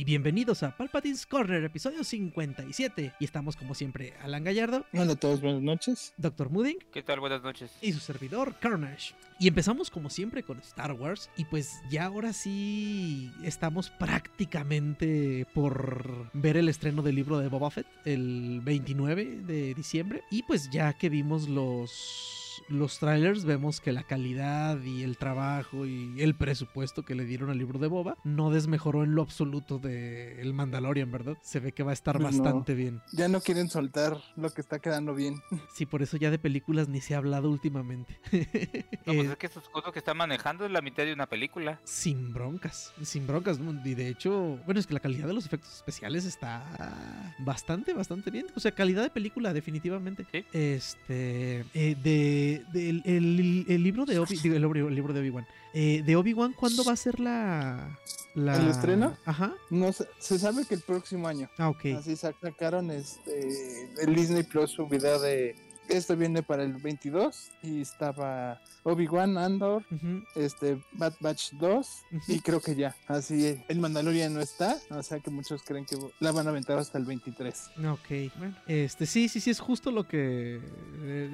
Y bienvenidos a Palpatine's Corner, episodio 57. Y estamos como siempre, Alan Gallardo. Hola a todos, buenas noches. Dr. Mooding. ¿Qué tal? Buenas noches. Y su servidor, Carnage. Y empezamos como siempre con Star Wars. Y pues ya ahora sí estamos prácticamente por ver el estreno del libro de Boba Fett el 29 de diciembre. Y pues ya que vimos los los trailers vemos que la calidad y el trabajo y el presupuesto que le dieron al libro de Boba no desmejoró en lo absoluto de El Mandalorian, ¿verdad? Se ve que va a estar bastante bien. Ya no quieren soltar lo que está quedando bien. Sí, por eso ya de películas ni se ha hablado últimamente. No, pues es que esos cosas que están manejando es la mitad de una película. Sin broncas, sin broncas. Y de hecho, bueno, es que la calidad de los efectos especiales está bastante, bastante bien. O sea, calidad de película, definitivamente. ¿Sí? Este, eh, de, de el, el, el, libro de Obi, digo, el, el libro de Obi-Wan. Eh, de Obi-Wan, ¿cuándo va a ser la, la... ¿El estreno? Ajá. No se, se sabe que el próximo año. Ah, ok. Así sacaron este el Disney Plus su video de esto viene para el 22 y estaba Obi-Wan, Andor, Uh -huh. este Bad Batch 2 Uh -huh. y creo que ya. Así el Mandalorian no está, o sea que muchos creen que la van a aventar hasta el 23. Ok, bueno, este sí, sí, sí es justo lo que eh,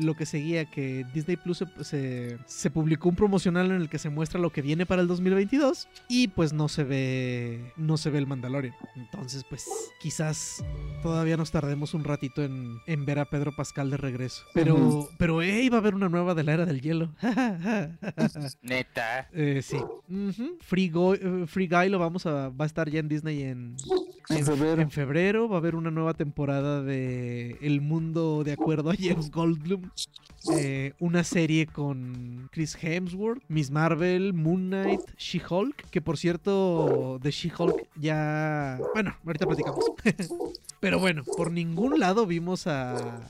lo que seguía que Disney Plus se, se, se, publicó un promocional en el que se muestra lo que viene para el 2022 y pues no se ve no se ve el Mandalorian. Entonces, pues quizás todavía nos tardemos un ratito en, en ver a Pedro Pascal de regreso. Pero, uh -huh. pero, hey, va a haber una nueva de la era del hielo. Neta. Eh, sí. Uh -huh. Free, Go, uh, Free Guy lo vamos a. Va a estar ya en Disney en, en, febrero. en febrero. Va a haber una nueva temporada de El Mundo de acuerdo a James Goldblum. Eh, una serie con Chris Hemsworth, Miss Marvel, Moon Knight, She-Hulk. Que por cierto, de She-Hulk ya. Bueno, ahorita platicamos. Pero bueno, por ningún lado vimos a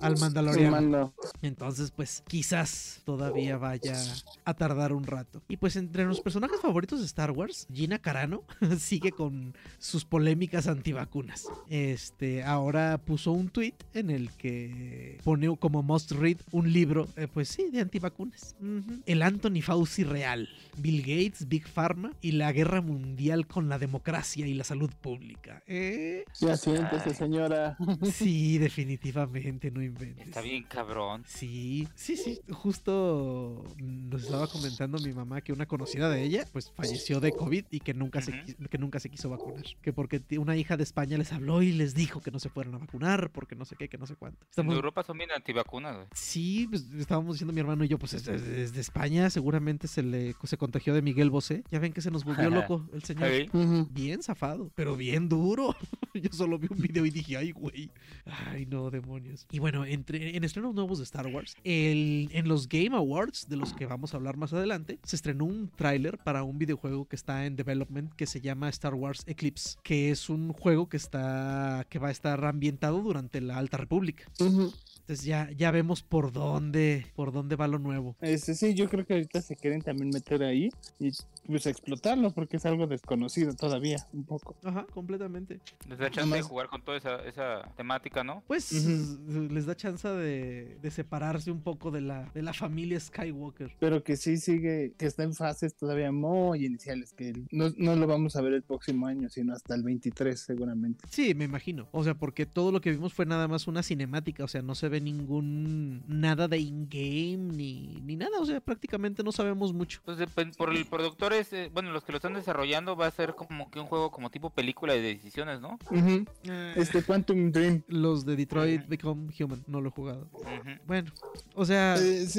al Mandaloriano. Entonces, pues quizás todavía vaya a tardar un rato. Y pues entre los personajes favoritos de Star Wars, Gina Carano sigue con sus polémicas antivacunas. Este, ahora puso un tweet en el que pone como must read un libro, eh, pues sí, de antivacunas. Uh -huh. El Anthony Fauci real, Bill Gates, Big Pharma y la guerra mundial con la democracia y la salud pública. ¿Eh? Ya siéntese, señora. Sí, definitivamente, no inventes. Está bien cabrón. Sí, sí, sí. Justo nos estaba comentando mi mamá que una conocida de ella, pues falleció de COVID y que nunca, uh -huh. se, que nunca se quiso vacunar. Que porque una hija de España les habló y les dijo que no se fueran a vacunar, porque no sé qué, que no sé cuánto. Estamos... En Europa son bien antivacunas, güey. Sí, pues estábamos diciendo mi hermano y yo, pues es, es, es de España, seguramente se le se contagió de Miguel Bosé. Ya ven que se nos volvió loco el señor. ¿Sí? Uh -huh. Bien zafado, pero bien duro. yo solo vi un video y dije, ay, güey. Ay, no, demonios. Y bueno, entre, en estrenos nuevos de Star Wars, el, en los Game Awards, de los que vamos a hablar más adelante, se estrenó un tráiler para un videojuego que está en development que se llama Star Wars Eclipse, que es un juego que está que va a estar ambientado durante la Alta República. Uh. Entonces ya, ya vemos por dónde, por dónde va lo nuevo. Este, sí, yo creo que ahorita se quieren también meter ahí y pues explotarlo porque es algo desconocido todavía, un poco. Ajá, completamente. Les da chance de jugar con toda esa, esa temática, ¿no? Pues uh -huh. les da chance de, de, separarse un poco de la, de la familia Skywalker. Pero que sí sigue, que está en fases todavía muy iniciales, que no, no lo vamos a ver el próximo año, sino hasta el 23 seguramente. Sí, me imagino. O sea, porque todo lo que vimos fue nada más una cinemática, o sea, no se ve ningún nada de in-game ni, ni nada, o sea, prácticamente no sabemos mucho. Pues por el productor es, eh, bueno, los que lo están desarrollando va a ser como que un juego como tipo película de decisiones, ¿no? Uh -huh. eh, este Quantum Dream. Los de Detroit uh -huh. Become Human, no lo he jugado. Uh -huh. Bueno, o sea... Eh, es,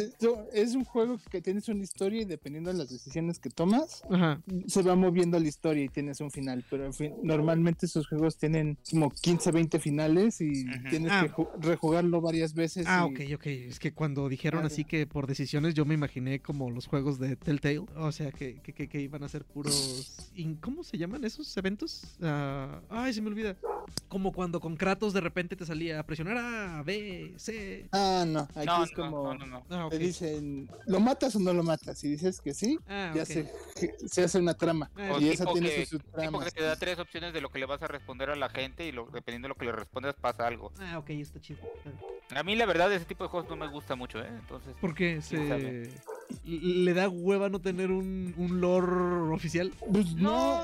es, un juego que tienes una historia y dependiendo de las decisiones que tomas, se va moviendo la historia y tienes un final, pero en fin, normalmente esos juegos tienen como 15, 20 finales y tienes ah. que rejugarlo varias varias veces. Ah, y- ok, ok. Es que cuando dijeron Ah, así que por decisiones yo me imaginé como los juegos de Telltale. O sea, que, que, que- que iban a ser puros... in- ¿Cómo se llaman esos eventos? Ah, ay, se me olvida. Como cuando con Kratos de repente te salía a presionar A, B, C. Ah, no, aquí No, es no, como... no, no, no. Ah, ok. Te dicen, ¿lo matas o no lo matas? Si dices que sí, Ah, ya se, se hace una trama. Ah, y esa tiene Tipo tramas. que te da tres opciones de lo que le vas a responder a la gente y lo, dependiendo de lo que le respondas pasa algo. Ah, ok, está chido. A mí la verdad ese tipo de juegos no me gusta mucho, ¿eh? Entonces... Porque ¿Quién sabe? Le da hueva no tener un, un lore oficial. Pues no,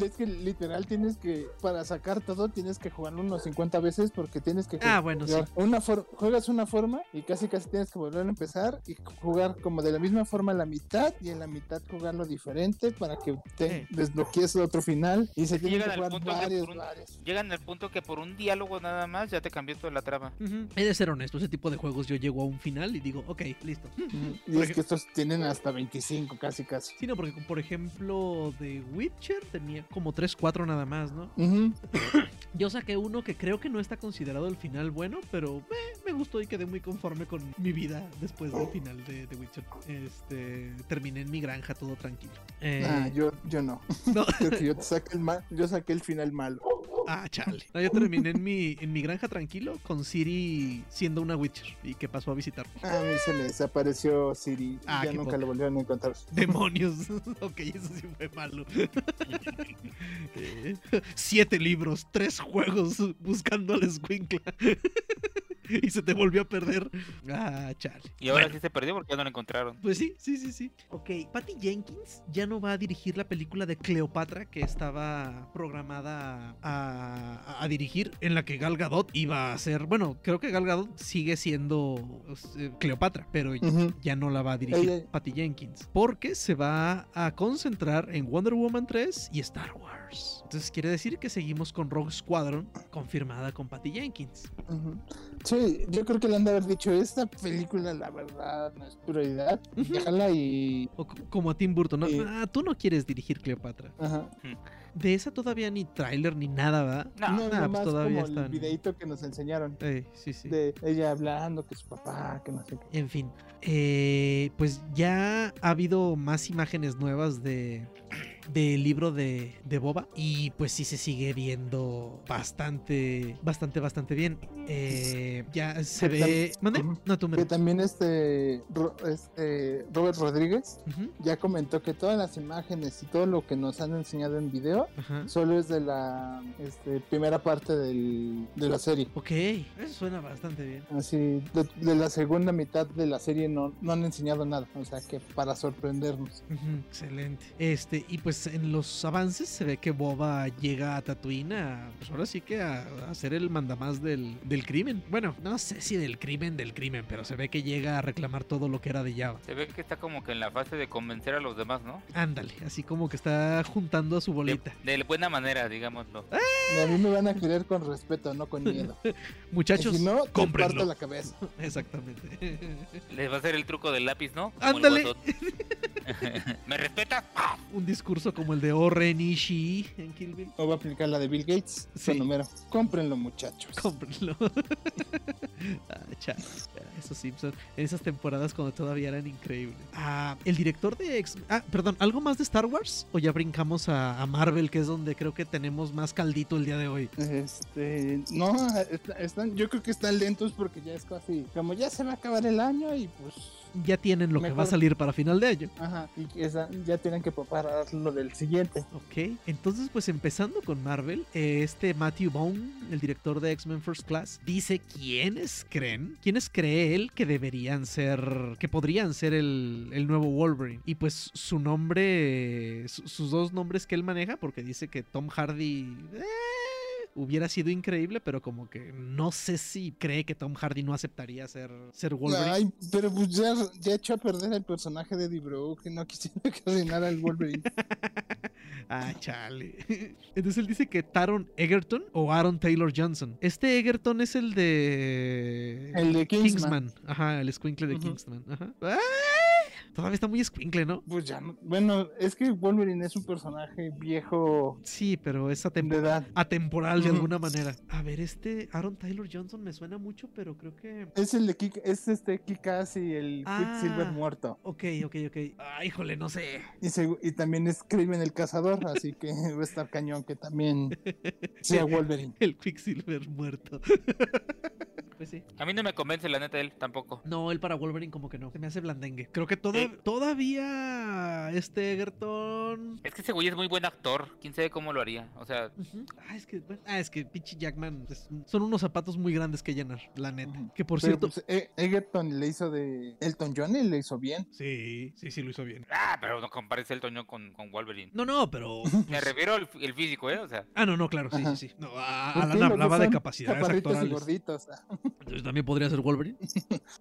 es que literal tienes que, para sacar todo, tienes que jugarlo unos 50 veces porque tienes que Ah, bueno, sí. jugar una juegas una forma y casi casi tienes que volver a empezar y jugar como de la misma forma la mitad y en la mitad jugarlo diferente para que te Sí. desbloquees otro final y se Es que que jugar punto que varios, por un- varios. Llegan al punto que por un diálogo nada más ya te cambió toda la trama. Ujú. He de ser honesto, ese tipo de juegos yo llego a un final y digo, ok, listo. Y es que estos tienen hasta 25 casi casi. Sí, no, porque por ejemplo, de Witcher tenía como 3, 4 nada más, ¿no? Yo saqué uno que creo que no está considerado el final bueno, pero eh, me gustó y quedé muy conforme con mi vida después del final de, de Witcher. Este, terminé en mi granja todo tranquilo. Eh, Ah, yo, yo no. yo te saqué el ma- yo saqué el final malo. Ah, chale. No, yo terminé en mi, en mi granja tranquilo con Siri siendo una Witcher y que pasó a visitarme. A mí se me desapareció Siri y Ah, ya qué nunca poca. lo volvieron a encontrar. Demonios. ok, eso sí fue malo. Eh, Siete libros, tres juegos buscando al escuincla. y se te volvió a perder. Ah, chale. Y ahora Bueno, sí se perdió porque ya no lo encontraron. Pues sí, sí, sí, sí. Ok, Patty Jenkins ya no va a dirigir la película de Cleopatra que estaba programada a, a- a dirigir, en la que Gal Gadot iba a ser. Bueno, creo que Gal Gadot sigue siendo eh, Cleopatra, pero ya no la va a dirigir Patty Jenkins. Porque se va a concentrar en Wonder Woman 3 y Star Wars. Entonces quiere decir que seguimos con Rogue Squadron confirmada con Patty Jenkins. Sí, yo creo que le han de haber dicho, esta película la verdad no es prioridad, Ujú. déjala y... O como a Tim Burton, ¿no? Ah, tú no quieres dirigir Cleopatra. Ajá. De esa todavía ni tráiler ni nada, ¿va? No, no, nada pues más todavía como el están- videito que nos enseñaron Eh, sí, sí. de ella hablando, que su papá, que no sé qué. En fin, eh, pues ya ha habido más imágenes nuevas de del libro de, de Boba y pues sí se sigue viendo bastante, bastante, bastante bien. Eh, ya se ve... ¿Mande? Ujú. No, tú me... Que también este, este Robert Rodríguez ya comentó que todas las imágenes y todo lo que nos han enseñado en video solo es de la este, primera parte del- de la serie. Ok, eso suena bastante bien. Así, de, de la segunda mitad de la serie no, no han enseñado nada. O sea, que para sorprendernos. Excelente. Este, y pues en los avances se ve que Boba llega a Tatooine a, pues ahora sí que a, a ser el mandamás del, del crimen. Bueno, no sé si del crimen del crimen, pero se ve que llega a reclamar todo lo que era de Java. Se ve que está como que en la fase de convencer a los demás, ¿no? Ándale, así como que está juntando a su bolita. de buena manera, digámoslo. Y a mí me van a querer con respeto, no con miedo. Muchachos, si no, cómprenlo. la cabeza. Exactamente. Les va a hacer el truco del lápiz, ¿no? Como Ándale. ¿Me respetas? Un discurso como el de Oren Ishii en Kill Bill. O va a aplicar la de Bill Gates. Sí. Número. Cómprenlo, muchachos. Cómprenlo. ah. Esos Simpsons. En esas temporadas cuando todavía eran increíbles. Ah, el director de X. Ah, perdón, ¿algo más de Star Wars? ¿O ya brincamos a, a Marvel, que es donde creo que tenemos más caldito el día de hoy? Este, no, está- están, yo creo que están lentos porque ya es casi, como ya se va a acabar el año y pues, Ya tienen lo que va a salir para final de año. ajá, y esa- ya tienen que preparar lo del siguiente. Ok, entonces pues empezando con Marvel, eh, este Matthew Vaughn, el director de X-Men First Class, dice quiénes creen, quiénes cree él que deberían ser, que podrían ser el, el nuevo Wolverine. Y pues su nombre, su- sus dos nombres que él maneja, porque dice que Tom Hardy... eh, Hubiera sido increíble, pero como que no sé si cree que Tom Hardy no aceptaría ser, ser Wolverine. Ay, pero pues ya, ya echó a perder el personaje de Eddie Brock, que no quisiera que arruinara al Wolverine. Ah, chale. Entonces él dice que Taron Egerton o Aaron Taylor Johnson. Este Egerton es el de. El de Kingsman. Ajá, el squinkle de Ujú. Kingsman. Ajá. ¡Ah! Todavía está muy escuincle, ¿no? Pues ya no. Bueno, es que Wolverine es un personaje viejo Sí, pero es de atempo- edad. atemporal de alguna manera. A ver, este Aaron Taylor Johnson me suena mucho, pero creo que. Es el de Kik, es este Kikas y el Ah. Quicksilver muerto. Ok, ok, ok. Ah, híjole, no sé. Y, y también es Kraven el cazador, así que va a estar cañón que también sea Wolverine. El Quicksilver muerto. pues sí. A mí no me convence la neta él tampoco. No, él para Wolverine como que no. Se me hace blandengue. Creo que toda- Sí. todavía este Egerton... Es que ese güey es muy buen actor. Quién sabe cómo lo haría. O sea. Ah, es que, bueno, ah, es que pinche Jackman es- son unos zapatos muy grandes que llenar, la neta. Que por Pero cierto... pues, E- Egerton le hizo de Elton John y le hizo bien. Sí, sí, sí lo hizo bien. ah, pero no compares el Toño con, con Wolverine. No, no, pero... Me pues- refiero al el físico, ¿eh? O sea, Ah, no, no, claro, sí, Ajá. sí, sí. No, a- Alan dos hablaba de capacidades chaparritos y actorales. gorditos. Entonces también podría ser Wolverine.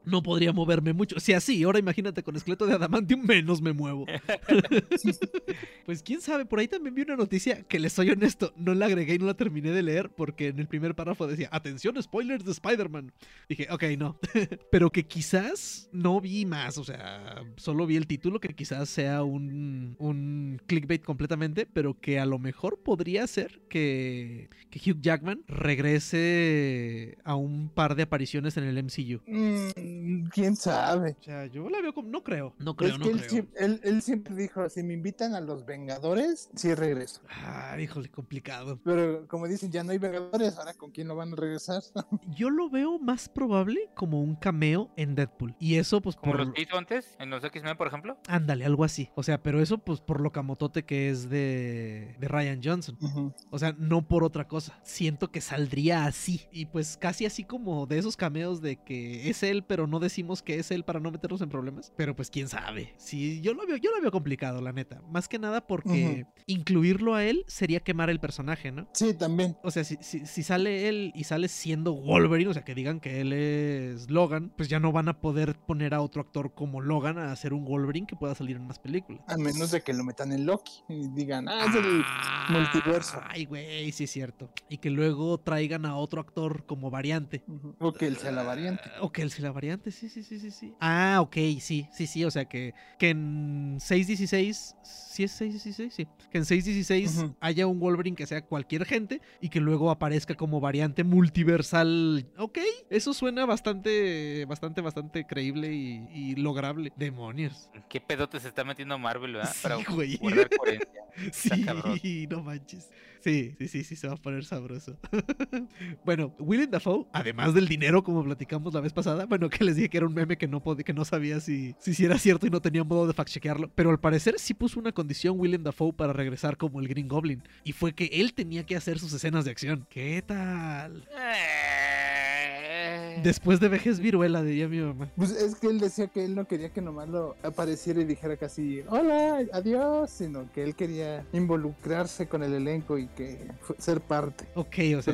No podría moverme mucho. Si así, ahora imagínate con esqueleto de adamantium, menos me muevo. pues quién sabe, por ahí también vi una noticia que les soy honesto, no la agregué y no la terminé de leer porque en el primer párrafo decía, atención, spoilers de Spider-Man. Dije, ok, no. Pero que quizás no vi más, o sea, solo vi el título, que quizás sea un, un clickbait completamente, pero que a lo mejor podría ser que, que Hugh Jackman regrese a un par de apariciones en el MCU. Mm, ¿Quién sabe? O sea, yo la veo como... No creo, no creo, es no que él, creo. siem- él- él siempre dijo, si me invitan a los Vengadores, sí regreso. Ah, híjole, complicado. Pero como dicen, ya no hay Vengadores, ahora con quién lo van a regresar. Yo lo veo más probable como un cameo en Deadpool. Y eso, pues, como por... los que hizo antes, en los X-Men, por ejemplo. Ándale, algo así. O sea, pero eso, pues, por lo camotote que es de, de Ryan Johnson. O sea, no por otra cosa. Siento que saldría así. Y pues casi así como de esos cameos de que es él, pero no decimos que es él para no meternos en problemas. Pero pues quién sabe. Sí, yo lo veo, yo lo veo complicado, la neta. Más que nada porque incluirlo a él sería quemar el personaje, ¿no? Sí, también. O sea, si, si, si sale él y sale siendo Wolverine, o sea, que digan que él es Logan, pues ya no van a poder poner a otro actor como Logan a hacer un Wolverine que pueda salir en más películas. A menos de que lo metan en Loki y digan, ah, es el multiverso. Ay, güey, sí es cierto. Y que luego traigan a otro actor como variante. Ujú. O que él sea la variante. Ah, O que él sea la variante, sí, sí, sí, sí, sí. Ah, ok, sí, sí, sí. O sea que, que en 616, ¿sí es 616? Sí. Que en 616 Ujú. haya un Wolverine que sea cualquier gente y que luego aparezca como variante multiversal. Ok, eso suena bastante, bastante, bastante creíble y, y lograble. Demonios. ¿Qué pedote se está metiendo Marvel, verdad? Sí, Para güey. guardar coherencia. Sí, no manches. Sí, sí, sí, sí, se va a poner sabroso. bueno, Willem Dafoe, además del dinero, como platicamos la vez pasada, bueno, que les dije que era un meme que no, pod- que no sabía si, si, era cierto y no tenía modo de fact-chequearlo, pero al parecer sí puso una condición Willem Dafoe para regresar como el Green Goblin, y fue que él tenía que hacer sus escenas de acción. ¿Qué tal? Después de vejez viruela, diría mi mamá. Pues es que él decía que él no quería que nomás lo apareciera y dijera casi, hola, adiós, sino que él quería involucrarse con el elenco y que ser parte. Ok, o sea,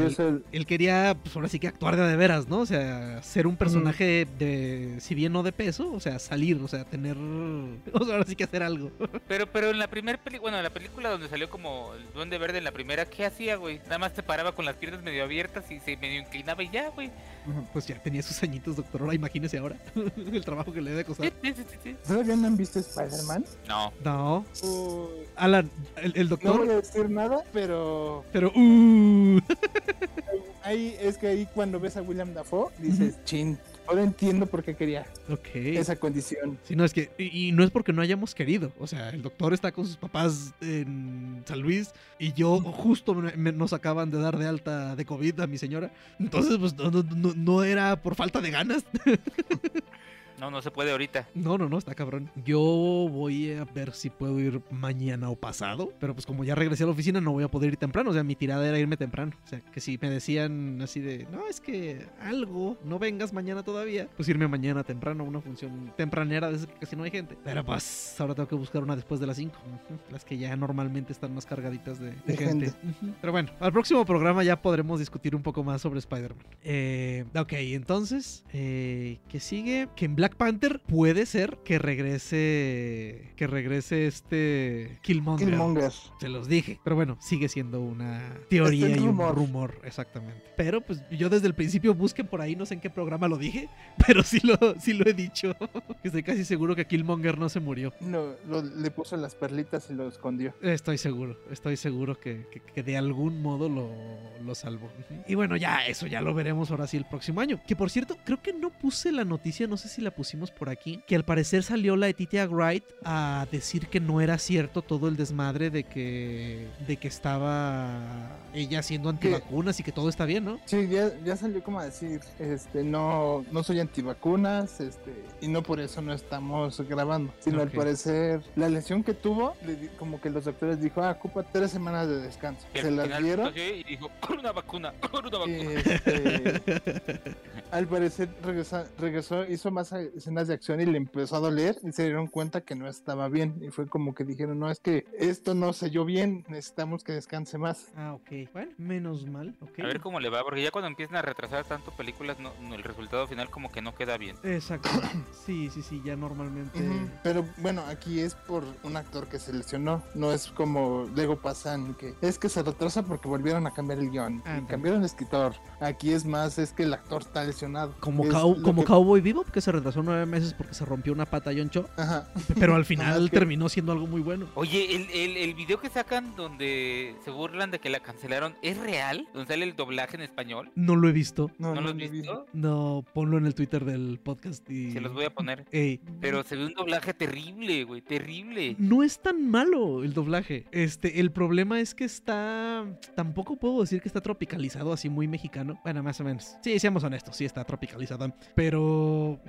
él, quería, pues ahora sí que actuar de de veras, ¿no? O sea, ser un personaje de, si bien no de peso, o sea, salir, o sea, tener, o sea, ahora sí que hacer algo. Pero, pero en la primera película, bueno, en la película donde salió como el Duende Verde en la primera, ¿qué hacía, güey? Nada más se paraba con las piernas medio abiertas y se medio inclinaba y ya, güey. Pues ya tenía sus añitos, doctor. Ahora imagínese ahora el trabajo que le debe costar. ¿Todavía no han visto Spider-Man? No. No, Uh, Alan, el, el no doctor, voy a decir nada, pero pero, uh, ahí es que ahí cuando ves a William Dafoe dices, chin, ahora entiendo por qué quería ok. esa condición. Sí, no, es que, y, y no es porque no hayamos querido. O sea, el doctor está con sus papás en San Luis y yo justo me- me- nos acaban de dar de alta de COVID a mi señora. Entonces, pues no, no- no era por falta de ganas. No, no se puede ahorita. No, no, no, está cabrón. Yo voy a ver si puedo ir mañana o pasado. Pero pues como ya regresé a la oficina, no voy a poder ir temprano. O sea, mi tirada era irme temprano. O sea, que si me decían así de, no, es que algo, no vengas mañana todavía, pues irme mañana temprano a una función tempranera de esas que casi no hay gente. Pero pues ahora tengo que buscar una después de las 5. Las que ya normalmente están más cargaditas de, de De gente. Pero bueno, al próximo programa ya podremos discutir un poco más sobre Spider-Man. Eh, ok, entonces, eh, ¿qué sigue? Que en Black Black Panther puede ser que regrese. Que regrese este. Killmonger. Killmonger. Se los dije. Pero bueno, sigue siendo una teoría Es y un un rumor. exactamente. Pero pues yo desde el principio busquen por ahí, no sé en qué programa lo dije, pero sí lo, sí lo he dicho. estoy casi seguro que Killmonger no se murió. No, lo- le puso las perlitas y lo escondió. Estoy seguro, estoy seguro que, que- que de algún modo lo, lo salvó. Y bueno, ya eso ya lo veremos ahora sí el próximo año. Que por cierto, creo que no puse la noticia, no sé si la pusimos por aquí, que al parecer salió la Etitia Wright a decir que no era cierto todo el desmadre de que, de que estaba ella haciendo antivacunas y que todo está bien, ¿no? Sí, ya, ya salió como a decir, este, no, no soy antivacunas, este, y no por eso no estamos grabando, sino al parecer la lesión que tuvo, le di- como que los doctores dijo, ah, ocupa tres semanas de descanso. Se las dieron. Y dijo, con una vacuna, con una vacuna. este, al parecer regresa- regresó, hizo más a- escenas de acción y le empezó a doler y se dieron cuenta que no estaba bien. Y fue como que dijeron, no, es que esto no selló bien, necesitamos que descanse más. Ah, ok. Bueno, menos mal. ok. A ver cómo le va, porque ya cuando empiezan a retrasar tanto películas, no, no, el resultado final como que no queda bien. Exacto. Sí, sí, sí, ya normalmente. Pero bueno, aquí es por un actor que se lesionó, no es como luego pasan que es que se retrasa porque volvieron a cambiar el guion y cambiaron el escritor. Aquí es más, es que el actor está lesionado. Como, cow- como que- Cowboy Bebop, que se retrasó nueve meses porque se rompió una pata John Cho, Ajá. pero al final Ajá, que- terminó siendo algo muy bueno. Oye, el, el, el video que sacan donde se burlan de que la cancelaron, ¿es real? Donde sale el doblaje en español. No lo he visto. No, ¿No, no, lo has visto? No, ponlo en el Twitter del podcast y. Se los voy a poner. Ey, Pero se ve un doblaje terrible, güey, terrible. No es tan malo el doblaje. Este, el problema es que está. Tampoco puedo decir que está tropicalizado así muy mexicano. Bueno, más o menos. Sí, seamos honestos, sí está tropicalizado. Pero.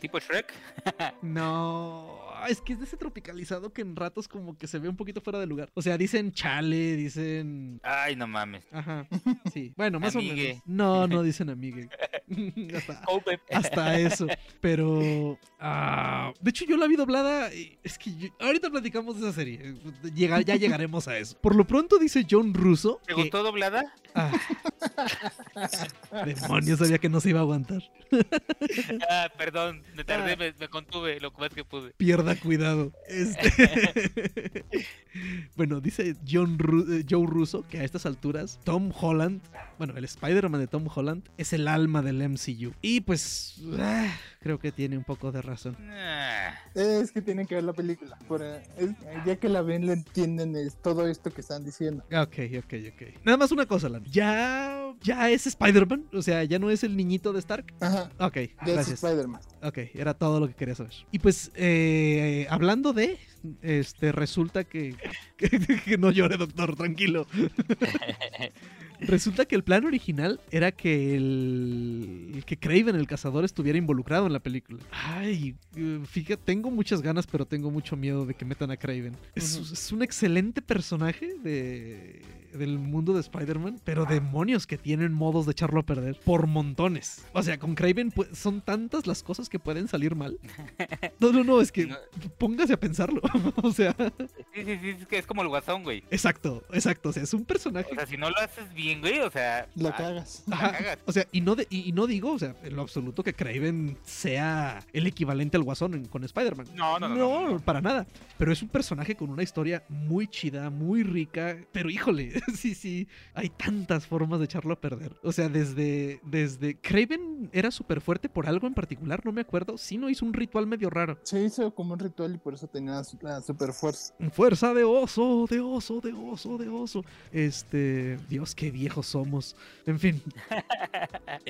¿Tipo Shrek? No. Es que es de ese tropicalizado que en ratos como que se ve un poquito fuera de lugar. O sea, dicen chale, dicen. Ay, no mames. Ajá. Sí. Bueno, más o menos. No, no dicen amigue. hasta eso. Pero. Ah, de hecho, yo la vi doblada. Es que yo- ahorita platicamos de esa serie. Llega- ya llegaremos a eso. Por lo pronto dice John Russo. ¿Te que- gustó doblada? Ah. Demonios, sabía que no se iba a aguantar. Ah, perdón, me tardé, Ah. me, me contuve lo más que pude. Pierda cuidado. Este... bueno, dice John Ru- eh, Joe Russo que a estas alturas Tom Holland, bueno, el Spider-Man de Tom Holland es el alma del MCU. Y pues ah, creo que tiene un poco de razón. Ah, Es que tienen que ver la película. Por, eh, es- ya que la ven, le entienden es todo esto que están diciendo. Ok, ok, ok. Nada más una cosa, Lan. Ya, ya es Spider-Man. O sea, ya no es el niñito de Stark. Ajá. Ok, Ya es gracias. Spider-Man. Ok, era todo lo que quería saber. Y pues, eh, hablando de, este, resulta que, que, que no llore, doctor, tranquilo. Resulta que el plan original era que el que Craven, el cazador, estuviera involucrado en la película. Ay, eh, fíjate, tengo muchas ganas, pero tengo mucho miedo de que metan a Craven. Es, es un excelente personaje de, del mundo de Spider-Man, pero demonios que tienen modos de echarlo a perder por montones. O sea, con Craven pu- son tantas las cosas que pueden salir mal. No, no, no, es que No. póngase a pensarlo. o sea, sí, sí, sí, es que es como el guasón, güey. exacto, exacto. O sea, es un personaje O sea, si no lo haces bien, güey, o sea... La ah, cagas. la cagas. O sea, y no, de- y, y no digo, o sea, en lo absoluto que Craven sea el equivalente al Guasón en- con Spider-Man. No, no, no, no, no, no. para nada. Pero es un personaje con una historia muy chida, muy rica. Pero híjole, sí, sí, hay tantas formas de echarlo a perder. O sea, desde, desde Craven era súper fuerte por algo en particular, no me acuerdo. Sí, no hizo un ritual medio raro. Se hizo como un ritual y por eso tenía la super fuerza. Fuerza de oso, de oso, de oso, de oso. Este, Dios, qué viejos somos. En fin.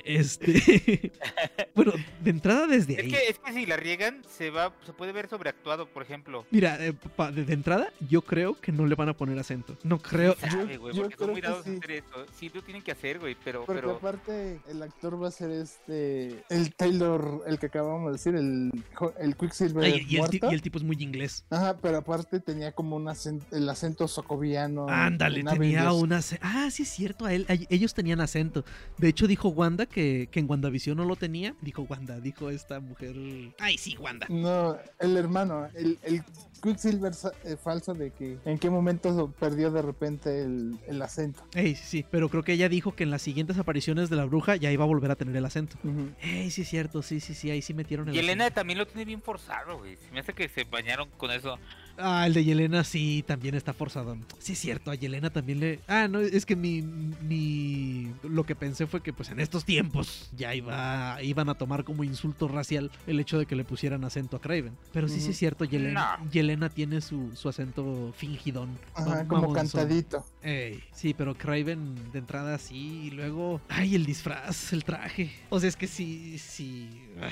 Este, bueno, de entrada desde Es ahí. que, es que si la riegan, se va, se puede ver sobreactuado, por ejemplo. Mira, eh, pa- de, de entrada, yo creo que no le van a poner acento. No creo. Sabe, güey, yo porque creo son muy que dados a sí. hacer eso. Sí, lo tienen que hacer, güey, pero, Porque pero... aparte el actor va a ser este el Taylor, el que acabamos de decir, el, el Quicksilver Ay, y, el muerto. y el tipo es muy inglés. Ajá, pero aparte tenía como un acento, el acento socoviano. Ándale, en tenía un acento. Ah, sí es cierto, a él, a- ellos tenían acento. De hecho, dijo Wanda que, que en WandaVision no lo tenía. Dijo Wanda, dijo esta mujer. Ay, sí, Wanda. No, el hermano, el, el Quicksilver eh, falso de que en qué momento perdió de repente el, el acento. Ey, sí, sí. Pero creo que ella dijo que en las siguientes apariciones de la bruja ya iba a volver a tener el acento. Ey, sí es cierto, sí, sí, sí, ahí sí metieron el Y Elena acento. también lo tiene bien forzado, güey. Se me hace que se bañaron con eso. Ah, el de Yelena sí, también está forzado. Sí es cierto, a Yelena también le... Ah, no, es que mi, mi... Lo que pensé fue que pues en estos tiempos ya iba, iban a tomar como insulto racial el hecho de que le pusieran acento a Craven. Pero sí, sí es cierto, Yelena, No. Yelena tiene su, su acento fingidón. Ajá, como cantadito. Ey, sí, pero Craven de entrada sí, y luego... Ay, el disfraz, el traje. O sea, es que si... si ah,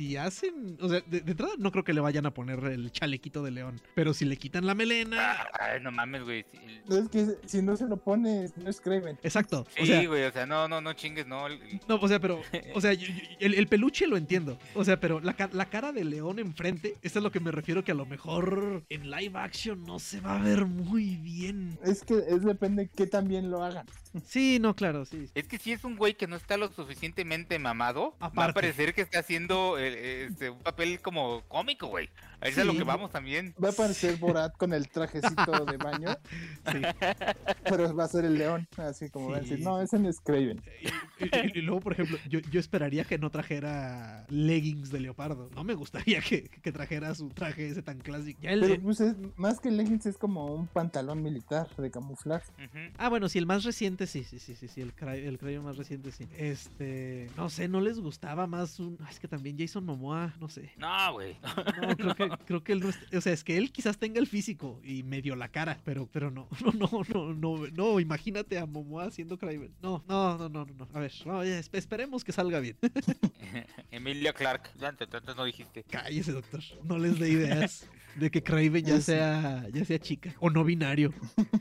si hacen... O sea, de, de entrada no creo que le vayan a poner el chalequito de león. Pero si le quitan la melena... Ay, no mames, güey. Es que si no se lo pone, no es Craven. Exacto. O Sí, sea, güey, o sea, no, no, no chingues, no. el- no, o sea, pero... O sea, yo- yo- el, el peluche lo entiendo. O sea, pero la, ca- la cara de león enfrente, eso es lo que me refiero que a lo mejor en live action no se va a ver muy bien. Es que es depende qué también lo hagan. Sí, no, claro, sí. Es que si es un güey que no está lo suficientemente mamado, va a parecer que está haciendo eh, este, un papel como cómico, güey. Ahí es a lo Sí. que vamos también. Va a aparecer Borat con el trajecito de baño, sí. pero va a ser el león. Así como va a decir, Sí, no, sí. ese no es Craven. Y, y- y luego, por ejemplo, yo, yo esperaría que no trajera leggings de leopardo. No me gustaría que, que trajera su traje ese tan clásico. Ya el Pero de- pues es, más que leggings es como un pantalón militar de camuflaje. Ah, bueno, sí, el más reciente, sí, sí, sí, sí, sí, el, el Crayon más reciente, sí. Este, no sé, no les gustaba más un... ah, Es que también Jason Momoa, no sé. No, güey. No, creo que, creo que él O sea, es que él quizás tenga el físico y medio la cara, pero, pero no, no, no, no, no, no, imagínate a Momoa haciendo Craven. No, no, no, no, no. A ver, no, esperemos que salga bien. Emilia Clark. Antes, antes no dijiste. Cállese, doctor. No les dé ideas de que Craven ya sea, ya sea chica o no binario.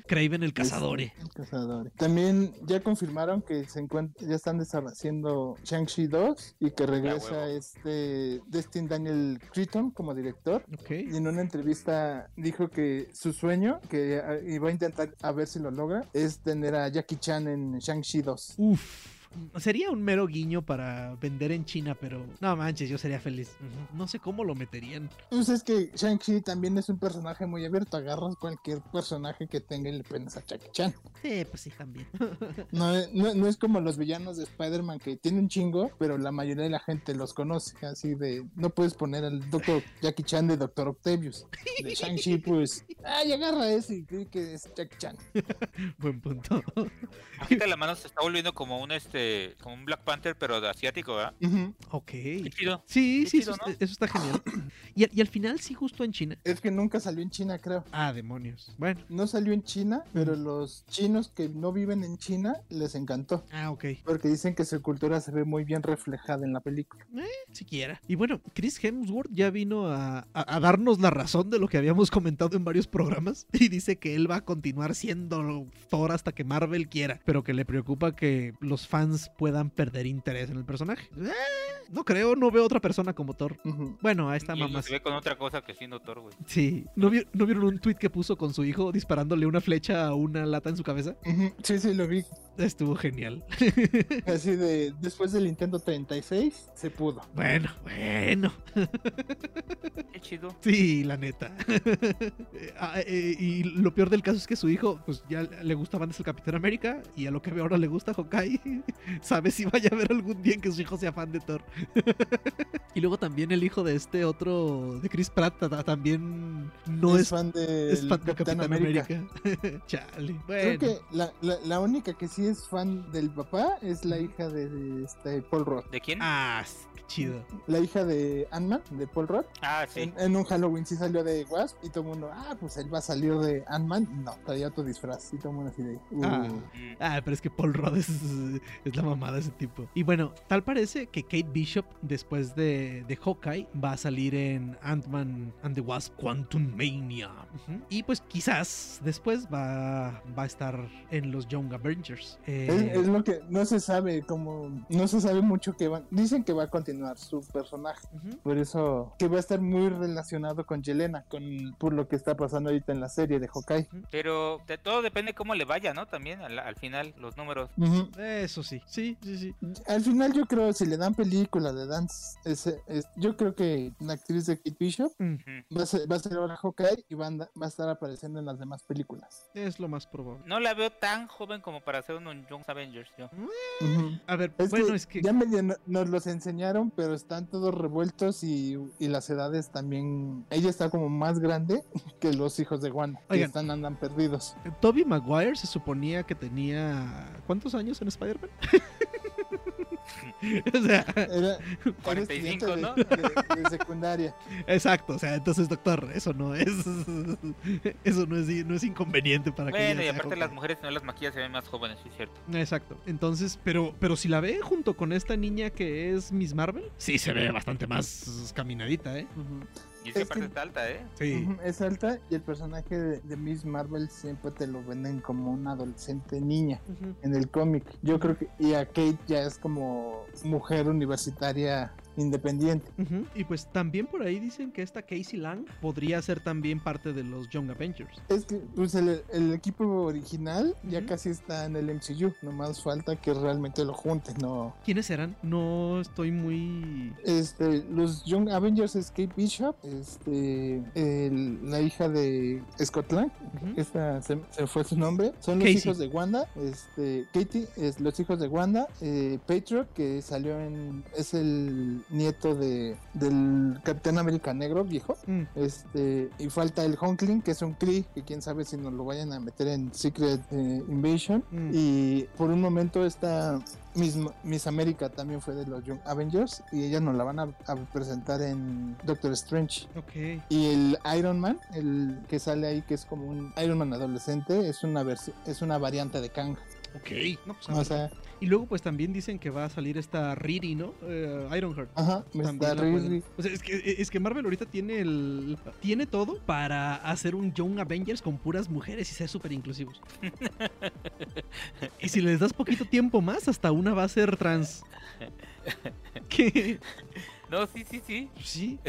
Craven el cazador. El cazador. También ya confirmaron que se encuentra, ya están desarrollando Shang-Chi 2 y que regresa este Destin Daniel Cretton como director. Y en una entrevista dijo que su sueño, que ah, iba a intentar a ver si lo logra, es tener a Jackie Chan en Shang-Chi 2. Uf. Sería un mero guiño para vender en China, pero no manches, yo sería feliz. No sé cómo lo meterían. Pues es que Shang-Chi también es un personaje muy abierto. Agarras cualquier personaje que tenga y le pones a Jackie Chan. Sí, pues sí, también. No, es- no, no es como los villanos de Spider-Man que tienen un chingo, pero la mayoría de la gente los conoce. Así de, no puedes poner al Doctor Jackie Chan de Doctor Octavius. De Shang-Chi, pues, ay, agarra ese y cree que es Jackie Chan. Buen punto. Ahorita la mano se está volviendo como un este, como un Black Panther, pero de asiático, ¿verdad? Ujú. Ok. Qué chido. Sí, Qué sí, chido, eso, ¿no? está- eso está genial. Y, al- y al final sí, justo en China. Es que nunca salió en China, creo. Ah, demonios. Bueno. No salió en China, pero los chinos que no viven en China les encantó. Ah, ok. Porque dicen que su cultura se ve muy bien reflejada en la película. Siquiera. Y bueno, Chris Hemsworth ya vino a, a- a darnos la razón de lo que habíamos comentado en varios programas. Y dice que él va a continuar siendo Thor hasta que Marvel quiera. Pero que le preocupa que los fans puedan perder interés en el personaje. Eh, no creo, no veo otra persona como Thor. Bueno, a esta mamá. se ve con otra cosa que siendo Thor, güey. Sí. ¿No, vi- ¿No vieron un tweet que puso con su hijo disparándole una flecha a una lata en su cabeza? Sí, sí, lo vi. Estuvo genial. Así de, después del Nintendo 36, se pudo. bueno, bueno. Qué chido. Sí, la neta. Ah, eh, y lo peor del caso es que su hijo, pues ya le gustaba antes el Capitán América y a lo que veo ahora le gusta Hawkeye. Sabe si vaya a ver algún día en que su hijo sea fan de Thor. y luego también el hijo de este otro, de Chris Pratt, ta- también no es, es, fan del es fan del Capitán, Capitán América. América. Chale. Creo que la, la, la única que sí es fan del papá es la hija de, de este Paul Roth. ¿De quién? Ah, qué chido. La hija de Ant-Man, de Paul Roth. Ah, sí. En, en un Halloween sí salió de Wasp y todo el mundo, ah, pues él va a salir de Ant-Man. No, traía otro disfraz y todo el mundo así de, uh. Ah. Ah, pero es que Paul Rudd es, es la mamada de ese tipo. Y bueno, tal parece que Kate Bishop, después de, de Hawkeye, va a salir en Ant-Man and the Wasp Quantum Mania. Y pues quizás después va, va a estar en los Young Avengers. Eh, Es, es lo que no se sabe, como no se sabe mucho que van. Dicen que va a continuar su personaje. Por eso que va a estar muy relacionado con Yelena, con por lo que está pasando ahorita en la serie de Hawkeye. Pero de todo depende cómo le vaya, ¿no? También al, al final, los números. Eso sí, sí, sí, sí. Al final yo creo si le dan película de Dance, ese- es- yo creo que la actriz de Kate Bishop va a ser, va a ser ahora Hawkeye y va a, anda- va a estar apareciendo en las demás películas. Es lo más probable. No la veo tan joven como para hacer un Young Avengers, yo. A ver, Es bueno, que es que ya medio nos los enseñaron, pero están todos revueltos y, y las edades también. Ella está como más grande que los hijos de Wanda, que están andan perdidos. Toby Maguire se suponía que tenía ¿cuántos años en Spider-Man? o sea, Era, era 45, estudiante de- ¿no? de- de secundaria. exacto, o sea, entonces doctor, eso no es eso no es no es inconveniente para que Bueno, y aparte las mujeres si no las maquillas se ven más jóvenes, sí es cierto. Exacto. Entonces, pero pero si la ve junto con esta niña que es Miss Marvel, sí se ve bastante más caminadita, ¿eh? Y esa Es parte que- está alta, ¿eh? Sí. Es alta y el personaje de, de Miss Marvel siempre te lo venden como una adolescente niña en el cómic. Yo creo que y a Kate ya es como mujer universitaria independiente. Y pues también por ahí dicen que esta Casey Lang podría ser también parte de los Young Avengers. Es que pues el, el equipo original ya casi está en el MCU, nomás falta que realmente lo junten, no. ¿Quiénes eran? No estoy muy Este, los Young Avengers es Kate Bishop, este, el- la hija de Scott Lang, Ujú. esta se, se fue su nombre, son los hijos de Wanda, este, Katie es los hijos de Wanda, eh, Patriot que salió en, es el nieto de del Capitán América Negro viejo, Mm. este, y falta el Honkling que es un Kree, que quién sabe si nos lo vayan a meter en Secret eh, Invasion, Mm. y por un momento esta Miss, Miss América también fue de los Young Avengers y ella nos la van a, a presentar en Doctor Strange. Ok. Y el Iron Man, el que sale ahí que es como un Iron Man adolescente, es una es una variante de Kang. Ok. No, pues, O sea, y luego pues también dicen que va a salir esta Riri, ¿no? Eh, Ironheart. ajá, está Riri. O sea, es que, es que Marvel ahorita tiene el tiene todo para hacer un Young Avengers con puras mujeres y ser súper inclusivos. y si les das poquito tiempo más, hasta una va a ser trans. ¿Qué? No, sí, sí, sí. Sí.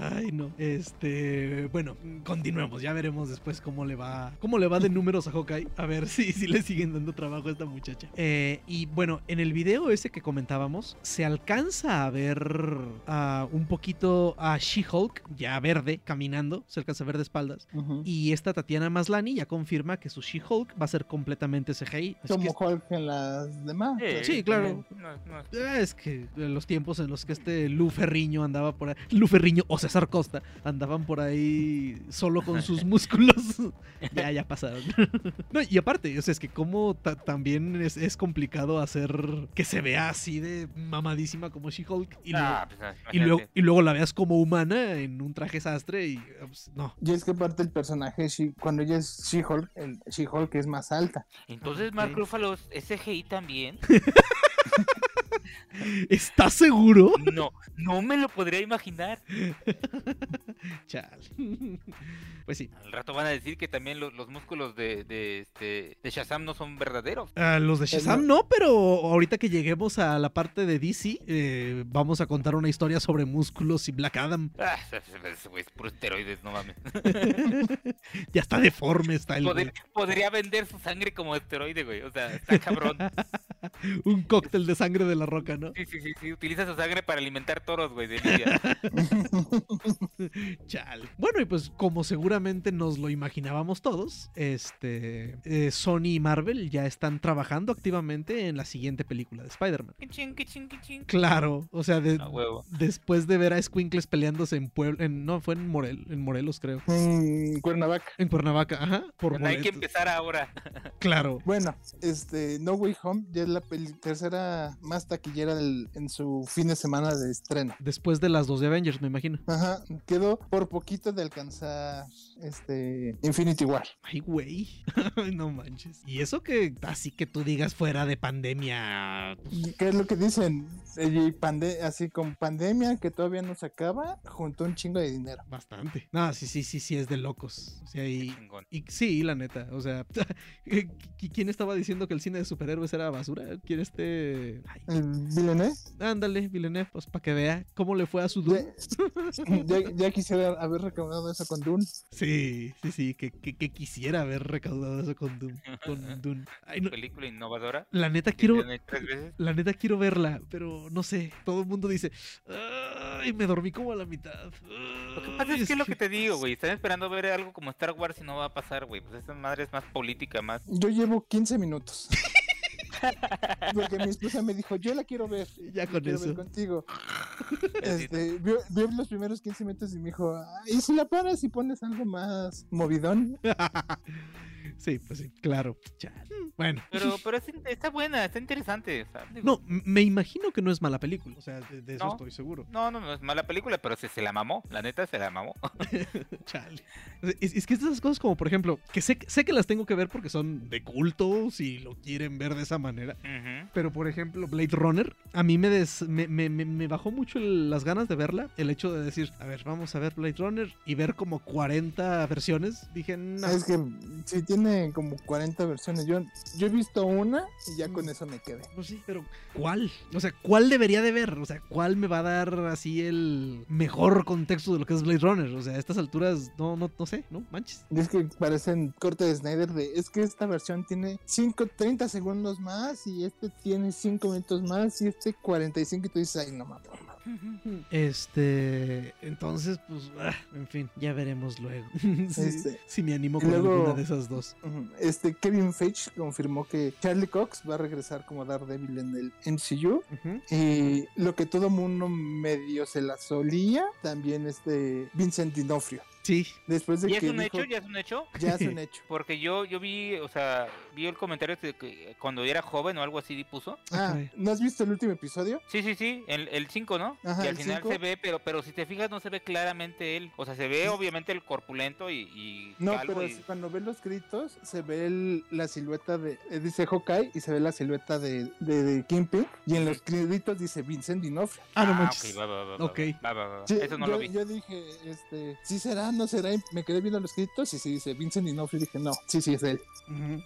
Ay, no. Este, bueno, continuemos. Ya veremos después cómo le va, cómo le va de números a Hawkeye. A ver si, si le siguen dando trabajo a esta muchacha. Eh, y bueno, en el video ese que comentábamos, se alcanza a ver ah, un poquito a She-Hulk, ya verde, caminando. Se alcanza a ver de espaldas. Y esta Tatiana Maslani ya confirma que su She-Hulk va a ser completamente CGI. Así Como que Hulk en las demás. Eh, Sí, claro. No, no, Es que en los tiempos en los que este Lu Ferriño andaba por ahí, Lu Ferriño o César Costa andaban por ahí solo con sus músculos, ya, ya pasaron. no, y aparte, o sea, es que como ta- también es, es complicado hacer que se vea así de mamadísima como She-Hulk y, Ah, luego- pues, ah, y, luego, y luego la veas como humana en un traje sastre y pues, no. Y es que parte del personaje, cuando ella es She-Hulk, el She-Hulk es más alta. Entonces, Mark. Ruffalo es CGI también. ¿Estás seguro? No, no me lo podría imaginar. Chal. pues sí. Al rato van a decir que también lo- los, músculos de, de, este, de Shazam no son verdaderos. Ah, los de Shazam no, pero ahorita que lleguemos a la parte de DC, eh, vamos a contar una historia sobre músculos y Black Adam. Ah, es puro esteroides, no mames. ya está deforme, está el güey. podría vender su sangre como esteroide, güey. O sea, está cabrón. Un cóctel de sangre de la roca, ¿no? Sí, sí, sí, sí. Utiliza su sangre para alimentar toros, güey, de envidia. Chal. Bueno, y pues como seguramente nos lo imaginábamos todos, este eh, Sony y Marvel ya están trabajando activamente en la siguiente película de Spider-Man. Claro, o sea, de- A huevo. después de ver a Squinkles peleándose en Puebla, en, no, fue en, Morel, en Morelos, creo. En Cuernavaca. En Cuernavaca, ajá, por Bueno, hay que empezar ahora. Claro. Bueno, este No Way Home ya es la peli- tercera más taquillera del- en su fin de semana de estreno. Después de las dos de Avengers, me imagino. Ajá, quedó por poquito de alcanzar este Infinity War. Ay, güey. No manches. Y eso que así que tú digas fuera de pandemia. ¿Qué es lo que dicen? Y pande- así con pandemia que todavía no se acaba, juntó un chingo de dinero. Bastante. No, sí, sí, sí, sí, es de locos. O sea, y, sí, la neta. O sea, ¿qui- ¿quién estaba diciendo que el cine de superhéroes era basura? ¿Quién este...? Ay, Villeneuve ándale, Villeneuve, pues para que vea cómo le fue a su Dune. ya, ya- ya quisiera haber recaudado eso con Dune. Sí, sí, sí, que, que- que quisiera haber recaudado eso con Dune. Con Dune. Ay, no, Película innovadora. la neta quiero... La neta quiero verla, pero no sé. Todo el mundo dice, ay, me dormí como a la mitad. Lo que pasa es que es lo que te digo, güey. Están esperando ver algo como Star Wars y no va a pasar, güey. Pues esta madre es más política, más. Yo llevo 15 minutos. Porque mi esposa me dijo, yo la quiero ver. Ya con quiero ver eso. contigo. Así, Este, vio, vio los primeros 15 minutos y me dijo, "Ay, ¿y si la paras y pones algo más movidón? sí, pues sí, claro. Chale. Bueno. Pero, pero es está buena, está interesante. o sea, digo, No, me imagino que no es mala película. O sea, de, de eso No. estoy seguro. No, no, no es mala película, pero se, se la mamó. La neta se la mamó. Chale. Es, es que estas cosas como, por ejemplo, que sé, sé que las tengo que ver porque son de culto, si lo quieren ver de esa manera. Pero, por ejemplo, Blade Runner, a mí me, des- me, me- me- me bajó mucho el- las ganas de verla. El hecho de decir, a ver, vamos a ver Blade Runner y ver como 40 versiones. Dije, no. Es que sí tiene como 40 versiones. Yo, yo he visto una y ya con eso me quedé. Pues sí, pero ¿cuál? O sea, ¿cuál debería de ver? O sea, ¿cuál me va a dar así el mejor contexto de lo que es Blade Runner? O sea, a estas alturas, no, no, no sé, ¿no? Manches. Y es que parecen corte de Snyder de, es que esta versión tiene 5, 30 segundos más y este tiene 5 minutos más y este 45 y tú dices, ay, no mames. Este, entonces, pues, ah, en fin, ya veremos luego. si, Este, si me animo con luego- alguna de esas dos. Este Kevin Feige confirmó que Charlie Cox va a regresar como Daredevil en el MCU. Y lo que todo mundo medio se la solía, también este Vincent D'Onofrio. Sí, Después de ¿Ya es que un dijo- hecho? ¿Ya es un hecho? ya es un hecho. Porque yo, yo vi, o sea, vi el comentario de que cuando era joven o algo así puso. Ah. ¿no has visto el último episodio? Sí, sí, sí, el 5, ¿no? Ajá, y al el final cinco. se ve, pero pero si te fijas no se ve claramente él. O sea, se ve obviamente el corpulento y, y No, pero y- cuando ves los créditos se ve el- la silueta de, eh, dice Hawkeye y se ve la silueta de, de, de Kingpin y en los créditos dice Vincent D'Onofrio. Ah, no Ah, manches. ok, va, va, va, va, Ok. va, va, va, va. Sí, Eso no yo, lo vi. yo dije, este, ¿sí será? ¿No será? Y me quedé viendo los créditos y sí dice Vincent D'Onofrio y dije, no, sí, sí es él.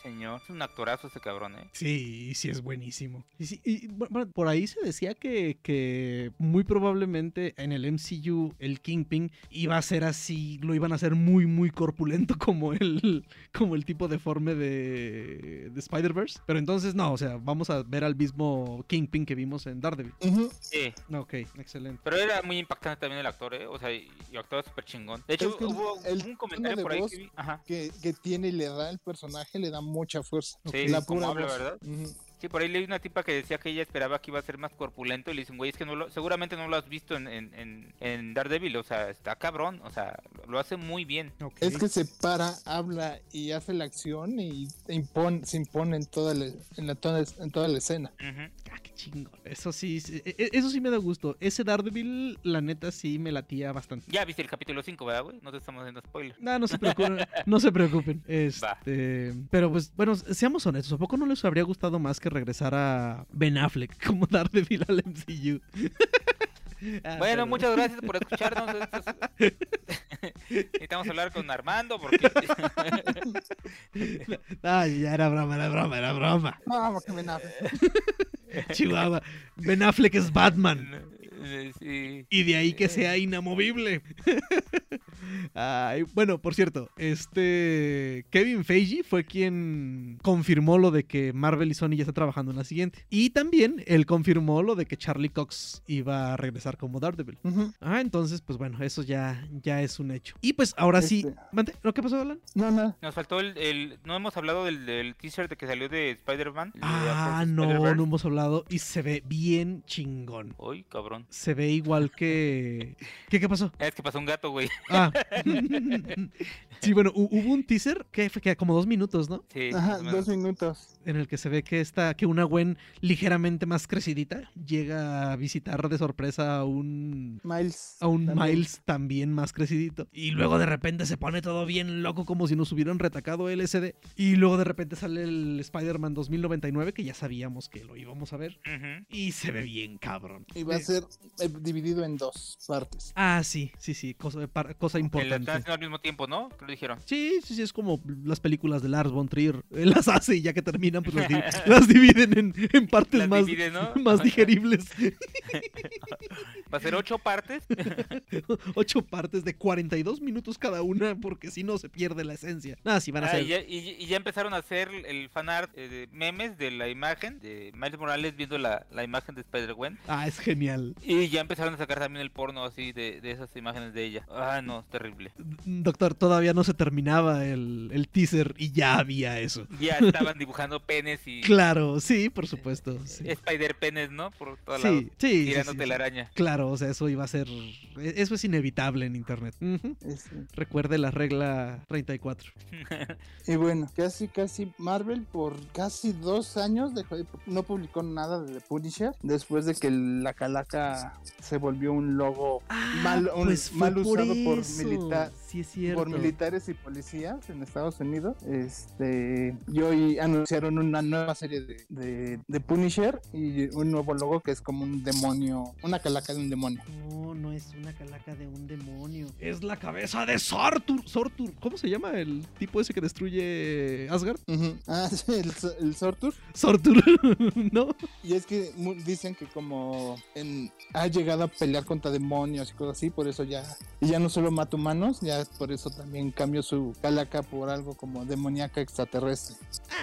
Señor, es un actorazo ese cabrón, ¿eh? Sí, sí es buenísimo. Y, sí, y, bueno, por ahí se decía que, que muy probablemente en el MCU el Kingpin iba a ser así, lo iban a hacer muy, muy corpulento como el, como el tipo deforme de, de Spider-Verse. Pero entonces no, o sea, vamos a ver al mismo Kingpin que vimos en Daredevil. Ujú. Sí. Ok, excelente. Pero era muy impactante también el actor, ¿eh? O sea, y, y actuaba súper chingón. De hecho, Es que hubo el un comentario de por ahí que. Que, que tiene y le da el personaje, le da mucha fuerza. Sí, la como pura habla, voz. ¿verdad? Ujú. Sí, por ahí leí una tipa que decía que ella esperaba que iba a ser más corpulento y le dicen, güey, es que no lo, seguramente no lo has visto en, en, en, en Daredevil, o sea, está cabrón, o sea, lo, lo hace muy bien. Es que se para, habla y hace la acción y impone, se impone en toda la, en, la, toda, en toda la escena. Ah, qué chingón. Eso sí, sí, e- e- eso sí me da gusto. Ese Daredevil, la neta, sí me latía bastante. Ya viste el capítulo 5, ¿verdad, güey? No te estamos haciendo spoiler. No, no se preocupen, no se preocupen. Este, pero pues, bueno, seamos honestos, ¿a poco no les habría gustado más que regresara Ben Affleck como Daredevil al MCU? Ah, Bueno, pero- muchas gracias por escucharnos. Necesitamos hablar con Armando porque Ay, ya era broma, era broma, era broma. Vamos, que me nace. Chihuahua. Ben Affleck es Batman. Sí. Y de ahí que sea inamovible. Ay, bueno, por cierto, este Kevin Feige fue quien confirmó lo de que Marvel y Sony ya está trabajando en la siguiente. Y también él confirmó lo de que Charlie Cox iba a regresar como Daredevil. Ah, entonces, pues bueno, eso ya, ya es un hecho. Y pues ahora sí. Este- Mande, ¿no qué pasó, Alan? No, no. Nos faltó el, el- No hemos hablado del, del teaser de que salió de Spider-Man. de Ah, no, no hemos hablado. Y se ve bien chingón. Uy, cabrón. Se ve igual que. ¿Qué, qué pasó? Es que pasó un gato, güey. Ah. Sí, bueno, hu- hubo un teaser que fue que como dos minutos, ¿no? Sí, Ajá, dos minutos. En el que se ve que está, que una Gwen ligeramente más crecidita llega a visitar de sorpresa a un Miles. a un también. Miles también más crecidito. Y luego de repente se pone todo bien loco como si nos hubieran retacado LSD. Y luego de repente sale el Spider-Man 2099 que ya sabíamos que lo íbamos a ver. Y se ve bien cabrón. Y va a ser eh, dividido en dos partes. Ah, sí, sí, sí, cosa, par- cosa Que lo están importante. haciendo al mismo tiempo, ¿no? Dijeron. Sí, sí, sí, es como las películas de Lars von Trier. Él las hace y ya que terminan, pues las, di- las dividen en, en partes Las más, divide, ¿no? más digeribles. Va a ser ocho partes. Ocho partes de 42 minutos cada una, porque si no se pierde la esencia. Nada, si van a Ah, ser. y, ya, y- y ya empezaron a hacer el fanart eh, de memes de la imagen de Miles Morales viendo la, la imagen de Spider-Gwen. Ah, es genial. Y ya empezaron a sacar también el porno así de, de esas imágenes de ella. Ah, no, es terrible. Doctor, todavía no se terminaba el, el teaser y ya había eso. Ya estaban dibujando penes y Claro, sí, por supuesto. Sí, Spider penes, ¿no? Por todos lados. sí, sí, sí, Tirándote sí, la sí. araña. Claro, o sea, eso iba a ser. Eso es inevitable en internet. Recuerde la regla 34. Y bueno, casi, casi Marvel por casi dos años dejó de- no publicó nada de The Punisher después de que la calaca se volvió un logo mal, un- pues fue mal por usado por, eso. milita- Sí, es cierto. por militares y policías en Estados Unidos. Este, y hoy anunciaron una nueva serie de, de, de Punisher y un nuevo logo que es como un demonio, una calaca de un demonio. No, no es una calaca de un demonio. Es la cabeza de Sartur. Sartur. ¿Cómo se llama el tipo ese que destruye Asgard? Ah, sí, el, el Sortur. Sartur. ¿No? Y es que dicen que como en- ha llegado a pelear contra demonios y cosas así, por eso ya, y ya no solo mata humanos, ya por eso también cambió su calaca por algo como demoníaca extraterrestre.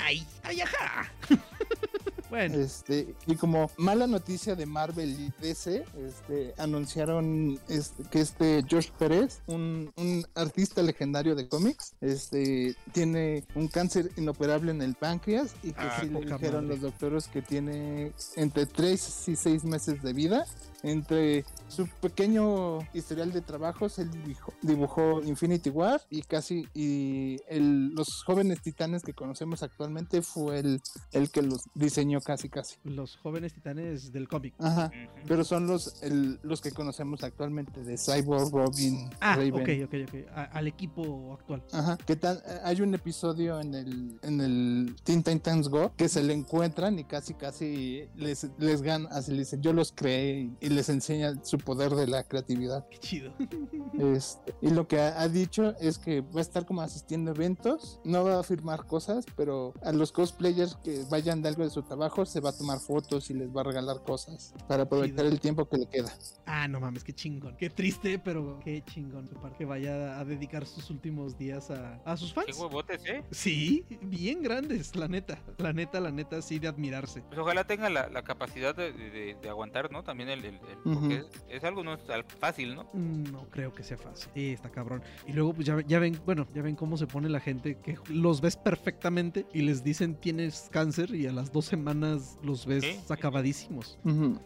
¡Ay! ¡Ay, ajá! bueno. Este, y como mala noticia de Marvel y DC, este, anunciaron este, que este Josh Pérez, un, un artista legendario de cómics, este, tiene un cáncer inoperable en el páncreas y que Ah, sí le dijeron madre. los doctores que tiene entre 3 y 6 meses de vida. Entre su pequeño historial de trabajos, él dibujó, dibujó Infinity War y casi y el- los jóvenes titanes que conocemos actualmente fue el, el que los diseñó casi casi. Los jóvenes titanes del cómic. Ajá. Pero son los el- los que conocemos actualmente de Cyborg, Robin, Ah, Raven. ok, ok, ok. A- al equipo actual. Ajá. ¿Qué tal? Hay un episodio en el en el Teen Titans Go que se le encuentran y casi casi les les gana, así le dicen, yo los creé y les enseña su poder de la creatividad. Qué chido. Este, y lo que ha, ha dicho es que va a estar como asistiendo a eventos, no va a firmar cosas, pero a los cosplayers que vayan de algo de su trabajo se va a tomar fotos y les va a regalar cosas para aprovechar Chido. el tiempo que le queda. Ah, no mames, qué chingón. Qué triste, pero qué chingón. Que vaya a dedicar sus últimos días a, a sus Qué fans. huevotes, ¿eh? Sí, bien grandes, la neta. La neta, la neta, sí de admirarse. Pues ojalá tenga la, la capacidad de, de- de aguantar, ¿no? También el... el- el- porque es, es algo no es fácil, ¿no? Mm, No creo que sea fácil. Sí, está cabrón. Y luego, pues ya, ya ven, bueno, ya ven cómo se pone la gente que los ves perfectamente y les dicen tienes cáncer y a las dos semanas los ves acabadísimos.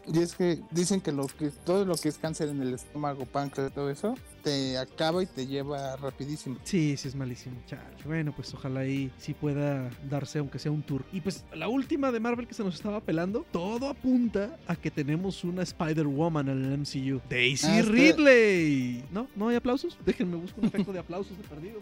Y es que dicen que lo que todo lo que es cáncer en el estómago, páncreas, todo eso, te acaba y te lleva rapidísimo. Sí, sí es malísimo. Chale. Bueno, pues ojalá ahí sí pueda darse, aunque sea un tour. Y pues la última de Marvel que se nos estaba pelando, todo apunta a que tenemos una Spider-Woman en el MCU. Daisy Ah, este- Ridley. ¿No? ¿No hay aplausos? Déjenme buscar un efecto de aplausos de perdido.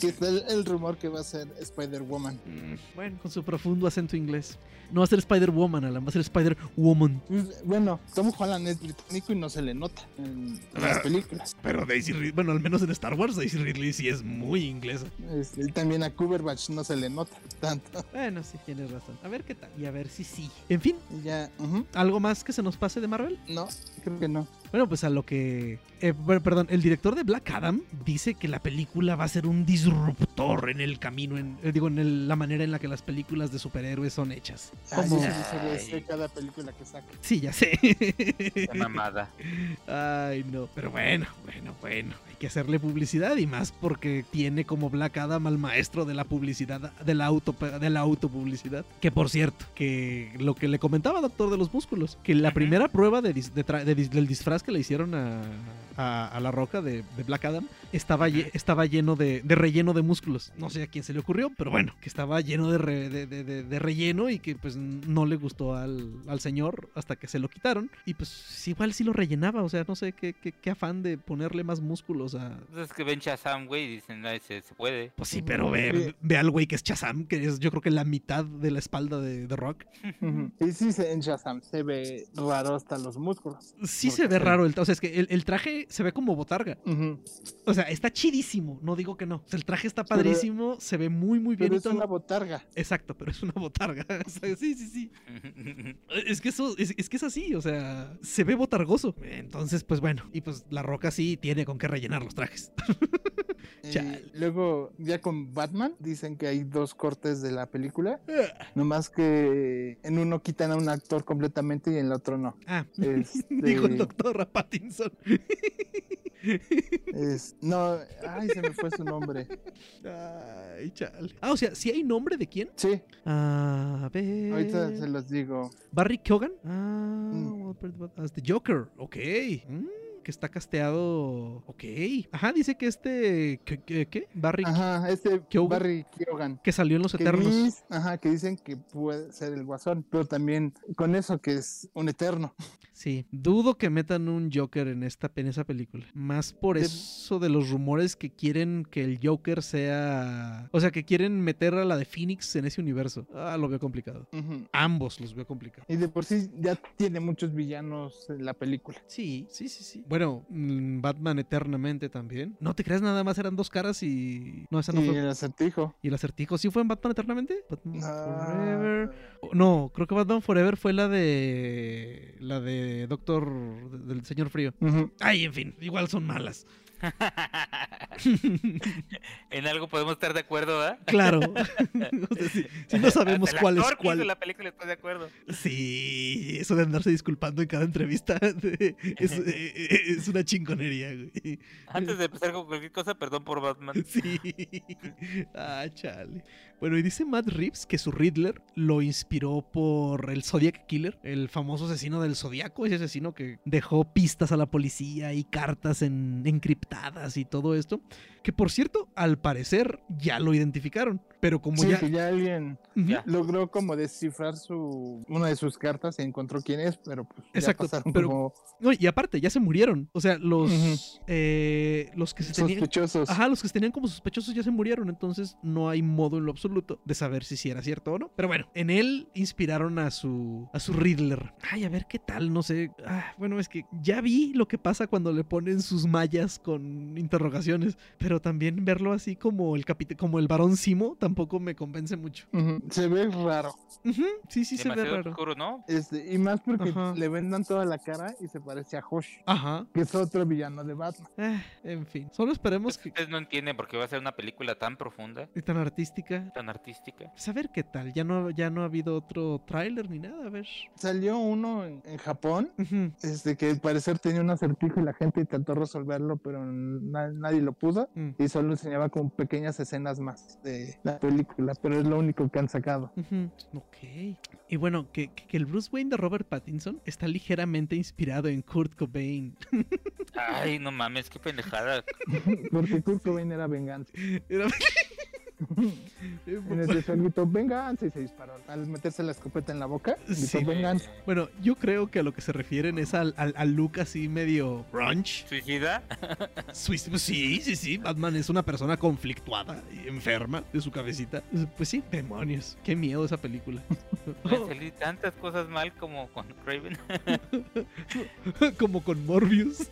Que está el, el rumor que va a ser Spider-Woman. Mm, Bueno, con su profundo acento inglés. No va a ser Spider-Woman, Alan, va a ser Spider-Woman. Bueno, Tom Holland es británico y no se le nota en las películas. Pero Daisy Ridley, bueno, al menos en Star Wars, Daisy Ridley sí es muy inglesa. Este, y también a Cumberbatch no se le nota tanto. Bueno, sí, tienes razón. A ver qué tal. Y a ver si sí. En fin, ya, ¿algo más que se nos pase de Marvel? no, creo que no. Bueno, pues a lo que... eh, perdón, el director de Black Adam dice que la película va a ser un disruptor en el camino, en, eh, digo, en el- la manera en la que las películas de superhéroes son hechas. Ay, Como- de Ay. este cada película que saca. Sí, ya sé. Qué mamada. Ay, no. Pero bueno, bueno, bueno. Hay que hacerle publicidad y más porque tiene como Black Adam al maestro de la publicidad, de la, auto, de la autopublicidad. Que por cierto, que lo que le comentaba Doctor de los Músculos, que la primera prueba de de tra- de dis- del disfraz que le hicieron a, a- a la roca de, de Black Adam estaba, lle- estaba lleno de, de relleno de músculos. No sé a quién se le ocurrió, pero bueno, que estaba lleno de, re- de, de- de- de relleno y que pues no le gustó al, al señor hasta que se lo quitaron. Y pues igual sí lo rellenaba, o sea, no sé qué, qué, qué afán de ponerle más músculos a... Entonces que ven Shazam, güey, y dicen, "Ay, se, se puede. Pues sí, pero ve, ve al güey que es Chazam, que es yo creo que la mitad de la espalda de, de Rock. Y sí, se- en Shazam se ve raro hasta los músculos. Sí se ve sí. Raro el... O sea, es que el, el traje se ve como botarga. O sea, está chidísimo, no digo que no. O sea, el traje está Pero- padrísimo, se ve muy, muy bien. Pero y es todo. una botarga. Exacto, pero es una botarga. O sea, sí, sí, sí. Es que eso, es, es que es así, o sea, se ve botargoso. Entonces, pues bueno, y pues la roca sí tiene con qué rellenar los trajes. Eh, luego, ya con Batman, dicen que hay dos cortes de la película. Nomás que en uno quitan a un actor completamente y en el otro no. Ah, Este- dijo el doctor a Pattinson. Es, no, ay, se me fue su nombre. Ay, chale. Ah, o sea, ¿sí hay nombre de quién? Sí, A ver. ahorita se los digo. Barry Keoghan. Ah, Mm. Ah, este Joker. Ok. Mm, que está casteado. Ok. Ajá, dice que este. ¿Qué? qué, qué? Barry. Ajá, este Keoghan. Barry Keoghan. Que salió en Los Que, Eternos. ajá, que dicen que puede ser el guasón, pero también con eso que es un eterno. Sí, dudo que metan un Joker en esta en esa película. Más por De- eso de los rumores que quieren que el Joker sea, o sea, que quieren meter a la de Phoenix en ese universo. Ah, lo veo complicado. Ambos los veo complicados. Y de por sí ya tiene muchos villanos en la película. Sí, sí, sí, sí. Bueno, mm, Batman eternamente también. No te creas, nada más eran dos caras y no esa no y fue. el acertijo. ¿Y el acertijo sí fue en Batman eternamente? Batman Ah, Forever. No, creo que Batman Forever fue la de la de Doctor del Señor Frío. Ay, en fin, igual son malas. en algo podemos estar de acuerdo, ¿ah? Claro. O sea, si, si no sabemos Hasta cuál es cuál. la película está de acuerdo. Sí, eso de andarse disculpando en cada entrevista es, eh, eh, es una chingonería, güey. Antes de empezar con cualquier cosa, perdón por Batman. Sí. Ah, chale. Bueno, y dice Matt Reeves que su Riddler lo inspiró por el Zodiac Killer, el famoso asesino del Zodiaco, ese asesino que dejó pistas a la policía y cartas en- encriptadas y todo esto. Que por cierto, al parecer ya lo identificaron, pero como Sí, ya. que ya alguien. Ya. logró como descifrar su una de sus cartas y encontró quién es, pero pues ya Exacto, pasaron pero- como No, y aparte, ya se murieron. O sea, los, Ujú. eh, los que se tenían. sospechosos. Ajá, los que se tenían como sospechosos ya se murieron, entonces no hay modo en lo absoluto de saber si sí era cierto o no. Pero bueno, en él inspiraron a su a su Riddler. Ay, a ver qué tal, no sé. Ah, bueno, es que ya vi lo que pasa cuando le ponen sus mallas con interrogaciones, pero también verlo así como el capit como el varón Simo tampoco me convence mucho. Se ve raro. Sí, sí se ve raro. oscuro, ¿no? Este, y más porque Ajá. le vendan toda la cara y se parece a Hosh, Ajá. que es otro villano de Batman. Ah, en fin, solo esperemos que Ustedes no entienden por qué va a ser una película tan profunda, y tan artística. tan artística. Pues a ver qué tal. Ya no, ya no ha habido otro tráiler ni nada. A ver. Salió uno en, en Japón, este, que al parecer tenía un acertijo y la gente intentó resolverlo, pero na- nadie lo pudo. Mm. Y solo enseñaba como pequeñas escenas más de la película, pero es lo único que han sacado. Ok. Y bueno, que, que- que el Bruce Wayne de Robert Pattinson está ligeramente inspirado en Kurt Cobain. Ay, no mames, qué pendejada. Porque Kurt Cobain era venganza. Era- En el tercer gritó venganza y se disparó. Al meterse la escopeta en la boca, gritó Sí. venganza. bueno, yo creo que a lo que se refieren es al, al, al look así medio brunch. ¿Suicida? Pues sí, sí, sí. Batman es una persona conflictuada y enferma de su cabecita. Pues sí, demonios. Qué miedo esa película. Me salí tantas cosas mal como con Craven. Como con Morbius.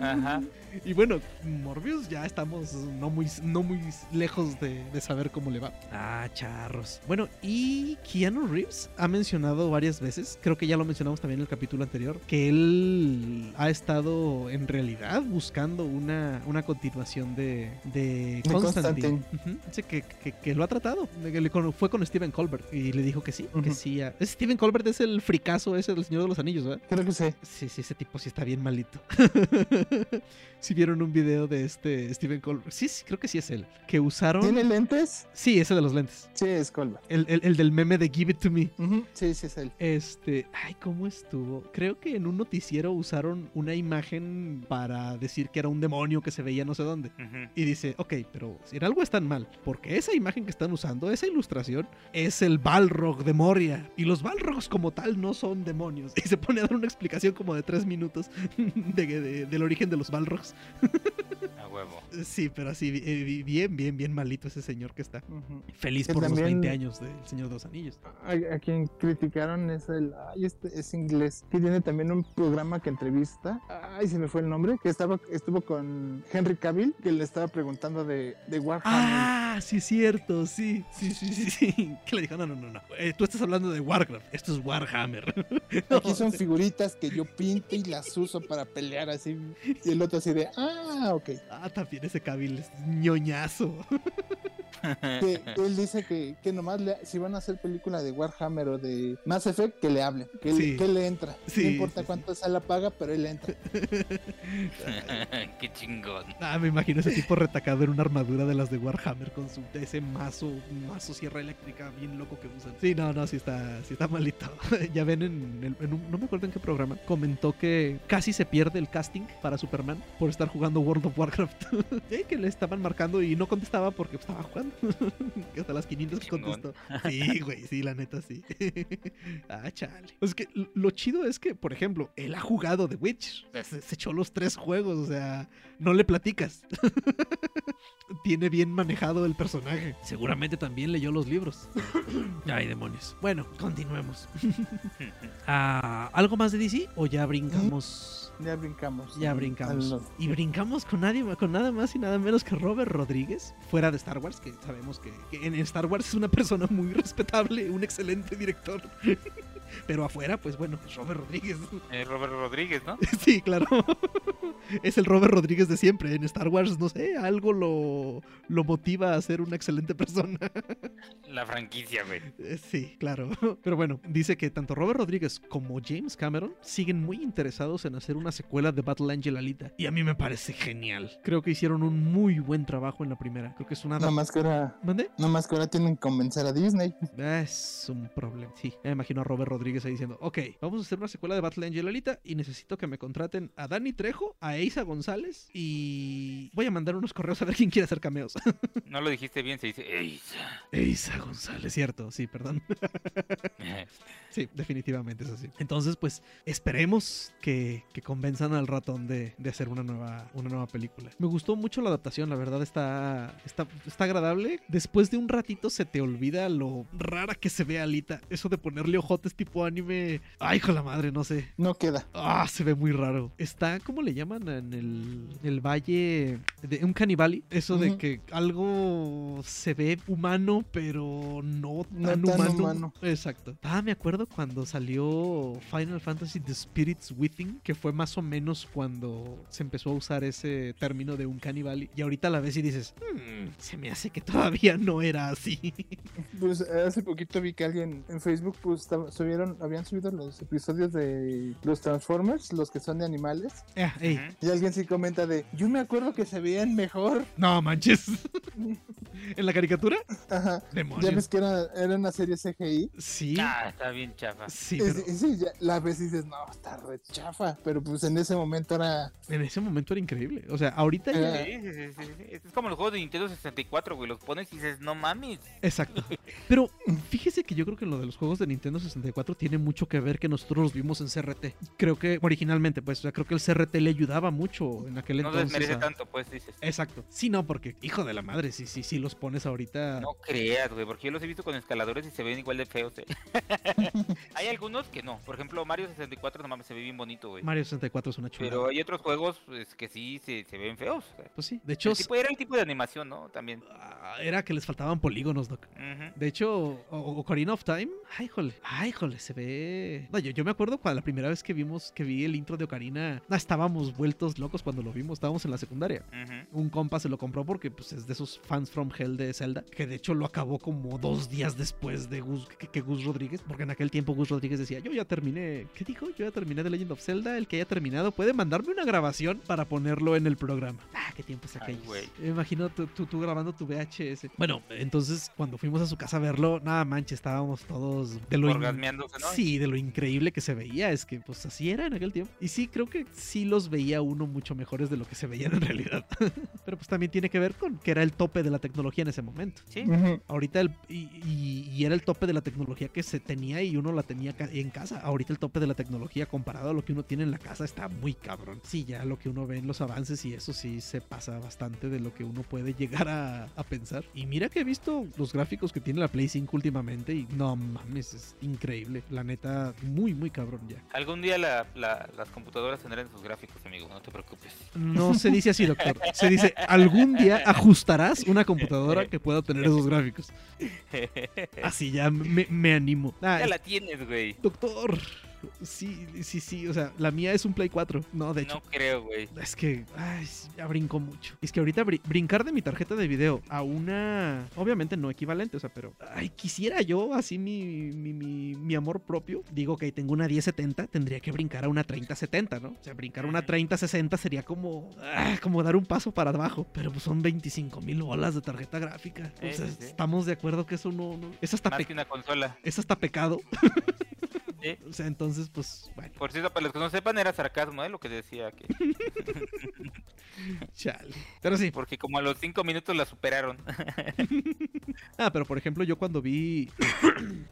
Ajá. Y bueno, Morbius ya estamos no muy, no muy lejos de, de saber cómo le va. Ah, charros. Bueno, y Keanu Reeves ha mencionado varias veces, creo que ya lo mencionamos también en el capítulo anterior, que él ha estado en realidad buscando una, una continuación de, de Constantine. Dice que, que- que lo ha tratado. Fue con Steven Colbert y le dijo que sí. Sí. ah, Steven Colbert es el fricazo ese del Señor de los Anillos, ¿verdad? Creo que sí. Sí, sí, ese tipo sí está bien malito. si vieron un video de este Steven Colbert. Sí, sí, creo que sí es él. Que usaron. ¿Tiene lentes? Sí, ese de los lentes. Sí, es Colbert. El, el- el del meme de Give It to Me. Sí, sí es él. Este, ay, ¿cómo estuvo? Creo que en un noticiero usaron una imagen para decir que era un demonio que se veía no sé dónde. Y dice, ok, pero si en algo están mal, porque esa imagen que están usando, esa ilustración, es el Balrog de Y los Balrogs como tal no son demonios. Y se pone a dar una explicación como de tres minutos de- de- del origen de los Balrogs. A huevo. Sí, pero así, eh, bien, bien, bien malito ese señor que está. Feliz Que por los también- 20 años del Señor de los Anillos. A, a quien criticaron es el. Ay, este es inglés. Que tiene también un programa que entrevista. Ay, se me fue el nombre. Que estaba estuvo con Henry Cavill. Que le estaba preguntando de, de Warhammer. Ah, sí, es cierto, sí, sí, sí, sí, sí. Que le dijo, no, no, no, no. Eh, tú estás hablando de Warcraft, esto es Warhammer. Aquí son figuritas que yo pinto y las uso para pelear así. Y el otro así de. Ah, ok. Ah, también ese Cavill es ñoñazo. Que él dice que, que nomás le- si van a hacer película de Warhammer o de Mass Effect, que le hablen. Que, él- Sí. que le entra. Sí, no importa sí, cuánto sea la paga, pero él entra. Qué chingón. Ah, me imagino ese tipo retacado en una armadura de las de Warhammer con su ese mazo, mazo sierra eléctrica bien loco que usan. Sí, no, no, sí está, sí está malito. ya ven en, el- en un, no me acuerdo en qué programa, comentó que casi se pierde el casting para Superman por estar jugando World of Warcraft. Sí, que le estaban marcando y no contestaba porque estaba jugando. hasta las 500 que Chingón. contestó. Sí, güey, sí, la neta sí. ah, chale. Es que lo chido es que, por ejemplo, él ha jugado The Witch. Se, se echó los tres juegos, o sea, no le platicas. Tiene bien manejado el personaje. Seguramente también leyó los libros. Ay, demonios. Bueno, continuemos. Ah, ¿Algo más de DC o ya brincamos? Ya brincamos. Ya brincamos. al- Y brincamos con nadie, con nada más y nada menos que Robert Rodríguez, fuera de Star Wars, que sabemos que, que en Star Wars es una persona muy respetable, un excelente director. Pero afuera, pues bueno, es Robert Rodríguez. Eh, Robert Rodríguez, ¿no? Sí, claro. Es el Robert Rodríguez de siempre. En Star Wars, no sé, algo lo, lo motiva a ser una excelente persona. La franquicia, güey. Eh, Sí, claro. Pero bueno, dice que tanto Robert Rodríguez como James Cameron siguen muy interesados en hacer una secuela de Battle Angel Alita. Y a mí me parece genial. Creo que hicieron un muy buen trabajo en la primera. Creo que es una... Nada más que ahora. ¿Mande? Nada más que ahora tienen que convencer a Disney. Es un problema. Sí, me imagino a Robert Rodríguez ahí diciendo, ok, vamos a hacer una secuela de Battle Angel Alita y necesito que me contraten a Dani Trejo, a Eiza González y voy a mandar unos correos a ver quién quiere hacer cameos. No lo dijiste bien, se dice Eiza. Eiza González, cierto, sí, perdón. Sí, definitivamente es así. Entonces, pues esperemos que, que convenzan al ratón de, de hacer una nueva, una nueva película. Me gustó mucho la adaptación, la verdad está, está, está agradable. Después de un ratito se te olvida lo rara que se ve Alita. Eso de ponerle ojotes tipo anime. Ay, con la madre, no sé. No queda. Ah, se ve muy raro. Está, ¿cómo le llaman? En el, el valle de un canibali. Eso de que algo se ve humano, pero no No tan, humano. Exacto. Ah, me acuerdo cuando salió Final Fantasy The Spirits Within, que fue más o menos cuando se empezó a usar ese término de un canibali. Y ahorita la ves y dices, "Hmm, se me hace que todavía no era así. Pues hace poquito vi que alguien en Facebook pues estaba- subieron, habían subido los episodios de los Transformers, los que son de animales. Ujú. Y alguien sí comenta de, yo me acuerdo que se veían mejor. No manches. ¿En la caricatura? Ajá. Demonios. Ya ves que era, era una serie CGI. Sí. Ah, está bien chafa. Sí, pero ya la ves y dices, no, está re chafa. Pero pues en ese momento era. en ese momento era increíble. O sea, ahorita ya... Eh. Sí, sí, sí, sí, sí. Es como los juegos de Nintendo 64, güey. Los pones y dices, no mames. Exacto. Pero fíjese que yo creo que lo de los juegos de Nintendo 64 tiene mucho que ver que nosotros los vimos en CRT. Creo que originalmente, pues, o sea, creo que el CRT le ayudaba mucho en aquel No entonces. desmerece a- tanto, pues dices. Exacto. Sí, no, porque, hijo de la madre, sí, sí, sí, los pones ahorita. No creas, güey, porque yo los he visto con escaladores y se ven igual de feos, eh. hay algunos que no. Por ejemplo, Mario 64, no mames, se ve bien bonito, güey. Mario 64 es una chulada. Pero hay otros juegos pues, que sí se, se ven feos. o sea. Pues sí, de hecho, El tipo- era el tipo de animación, ¿no? También. ah, era que les faltaban polígonos, Doc. De hecho, o- Ocarina of Time, ay, jole, ay, jole, se ve. No, yo, yo me acuerdo cuando la primera vez que vimos, que vi el intro de Ocarina, estábamos vueltos locos cuando lo vimos, estábamos en la secundaria. Un compa se lo compró porque pues, es de esos fans from Hell de Zelda, que de hecho lo acabó como dos días después de Gus, que, que Gus Rodríguez, porque en aquel tiempo Gus Rodríguez decía, yo ya terminé, ¿qué dijo? Yo ya terminé The Legend of Zelda, el que haya terminado puede mandarme una grabación para ponerlo en el programa. Ah, qué tiempos Ay, aquellos. güey. Me imagino tú, tú- tú grabando tu VHS. Bueno, entonces cuando fuimos a su casa a verlo, nada manches, estábamos todos de lo in- Sí, de lo increíble que se veía, es que pues así era en aquel tiempo. Y sí, creo que sí los veía uno mucho mejores de lo que se veían en realidad. Pero pues también tiene que ver con que era el tope de la tecnología en ese momento. Sí. Ahorita el, y, y- y era el tope de la tecnología que se tenía y uno la tenía ca- en casa. Ahorita el tope de la tecnología comparado a lo que uno tiene en la casa está muy cabrón. Sí, ya lo que uno ve en los avances y eso sí se pasa bastante de lo que uno puede llegar a, a pensar. Y mira que he visto los gráficos que tiene la Play 5 últimamente y no mames, es increíble. La neta, muy, muy cabrón ya. Algún día la- la- las computadoras tendrán sus gráficos, amigo, no te preocupes. No se dice así, doctor. Se dice, algún día ajustarás una computadora que pueda tener esos gráficos. Así ya me, me animo. Ya la tienes, güey. Doctor, sí, sí, sí, o sea, la mía es un Play 4. No, de hecho, No creo, güey. es que ay, ya brincó mucho. Es que ahorita bri- brincar de mi tarjeta de video a una, obviamente no equivalente, o sea, pero, ay, quisiera yo así mi, mi, mi, mi amor propio. Digo que tengo una 1070, tendría que brincar a una 3070, ¿no? O sea, brincar a una Ujú. 3060 sería como, ah, como dar un paso para abajo. Pero pues son 25 mil bolas de tarjeta gráfica. O sea, sí. estamos de acuerdo que eso no, no- es hasta, Más pe- que una consola. es hasta pecado. Sí. O sea, entonces, pues, bueno. Por cierto, para los que no sepan, era sarcasmo, ¿eh? Lo que decía que. Chale. Pero sí. Porque como a los cinco minutos la superaron. Ah, pero por ejemplo, yo cuando vi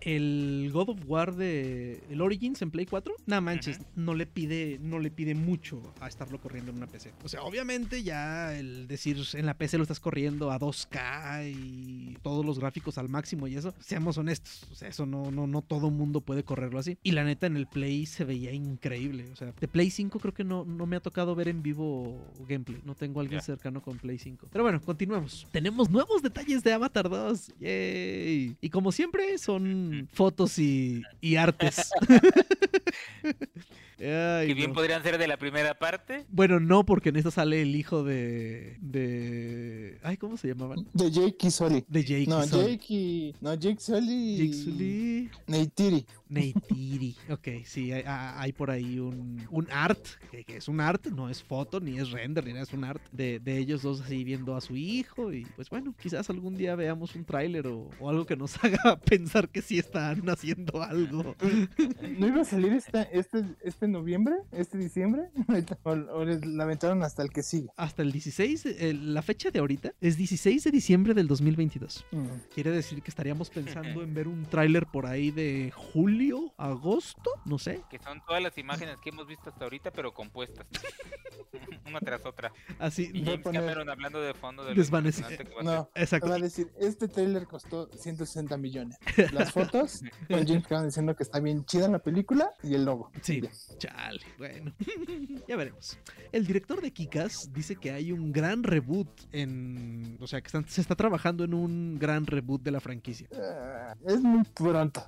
el God of War de el Origins en Play 4, nada manches, no le pide no le pide mucho a estarlo corriendo en una PC. O sea, obviamente ya el decir en la PC lo estás corriendo a 2K y todos los gráficos al máximo y eso, seamos honestos, o sea, eso no no no todo mundo puede correrlo así. Y la neta en el Play se veía increíble, o sea, de Play 5 creo que no no me ha tocado ver en vivo gameplay, no tengo a alguien Ya. cercano con Play 5. Pero bueno, continuemos. Tenemos nuevos detalles de Avatar 2. Yay. Y como siempre son fotos y, y artes. Ay, que bien no. podrían ser de la primera parte. Bueno, no, porque en esta sale el hijo de. de. Ay, ¿cómo se llamaban? De Jake y Sully. De Jake. No, y Sully. Jake y. No, Jake Sully. Jake Sully. Neytiri. Neytiri. Ok, sí, hay, hay por ahí un, un art, que, que es un art, no es foto, ni es render, ni nada, es un art de, de ellos dos así viendo a su hijo. Y pues bueno, quizás algún día veamos un tráiler o, o algo que nos haga pensar que sí están haciendo algo. ¿No iba a salir esta, este, este noviembre? ¿Este diciembre? ¿O, o les lamentaron hasta el que sigue? Hasta el 16, eh, la fecha de ahorita es 16 de diciembre del 2022. Mm. Quiere decir que estaríamos pensando en ver un tráiler por ahí de julio, agosto, no sé. Que son todas las imágenes que hemos visto hasta ahorita, pero compuestas. Una tras otra. Así, Y James poner- Cameron hablando de fondo de Desvanece- que va a No, exacto. va a decir, este trailer costó 160 millones. Las fotos con James Cameron diciendo que está bien chida la película y el logo. Sí, Ya. chale, bueno, ya veremos. El director de Kikas dice que hay un gran reboot en, o sea, que están- se está trabajando en un gran reboot de la franquicia. Ah, es muy pronto.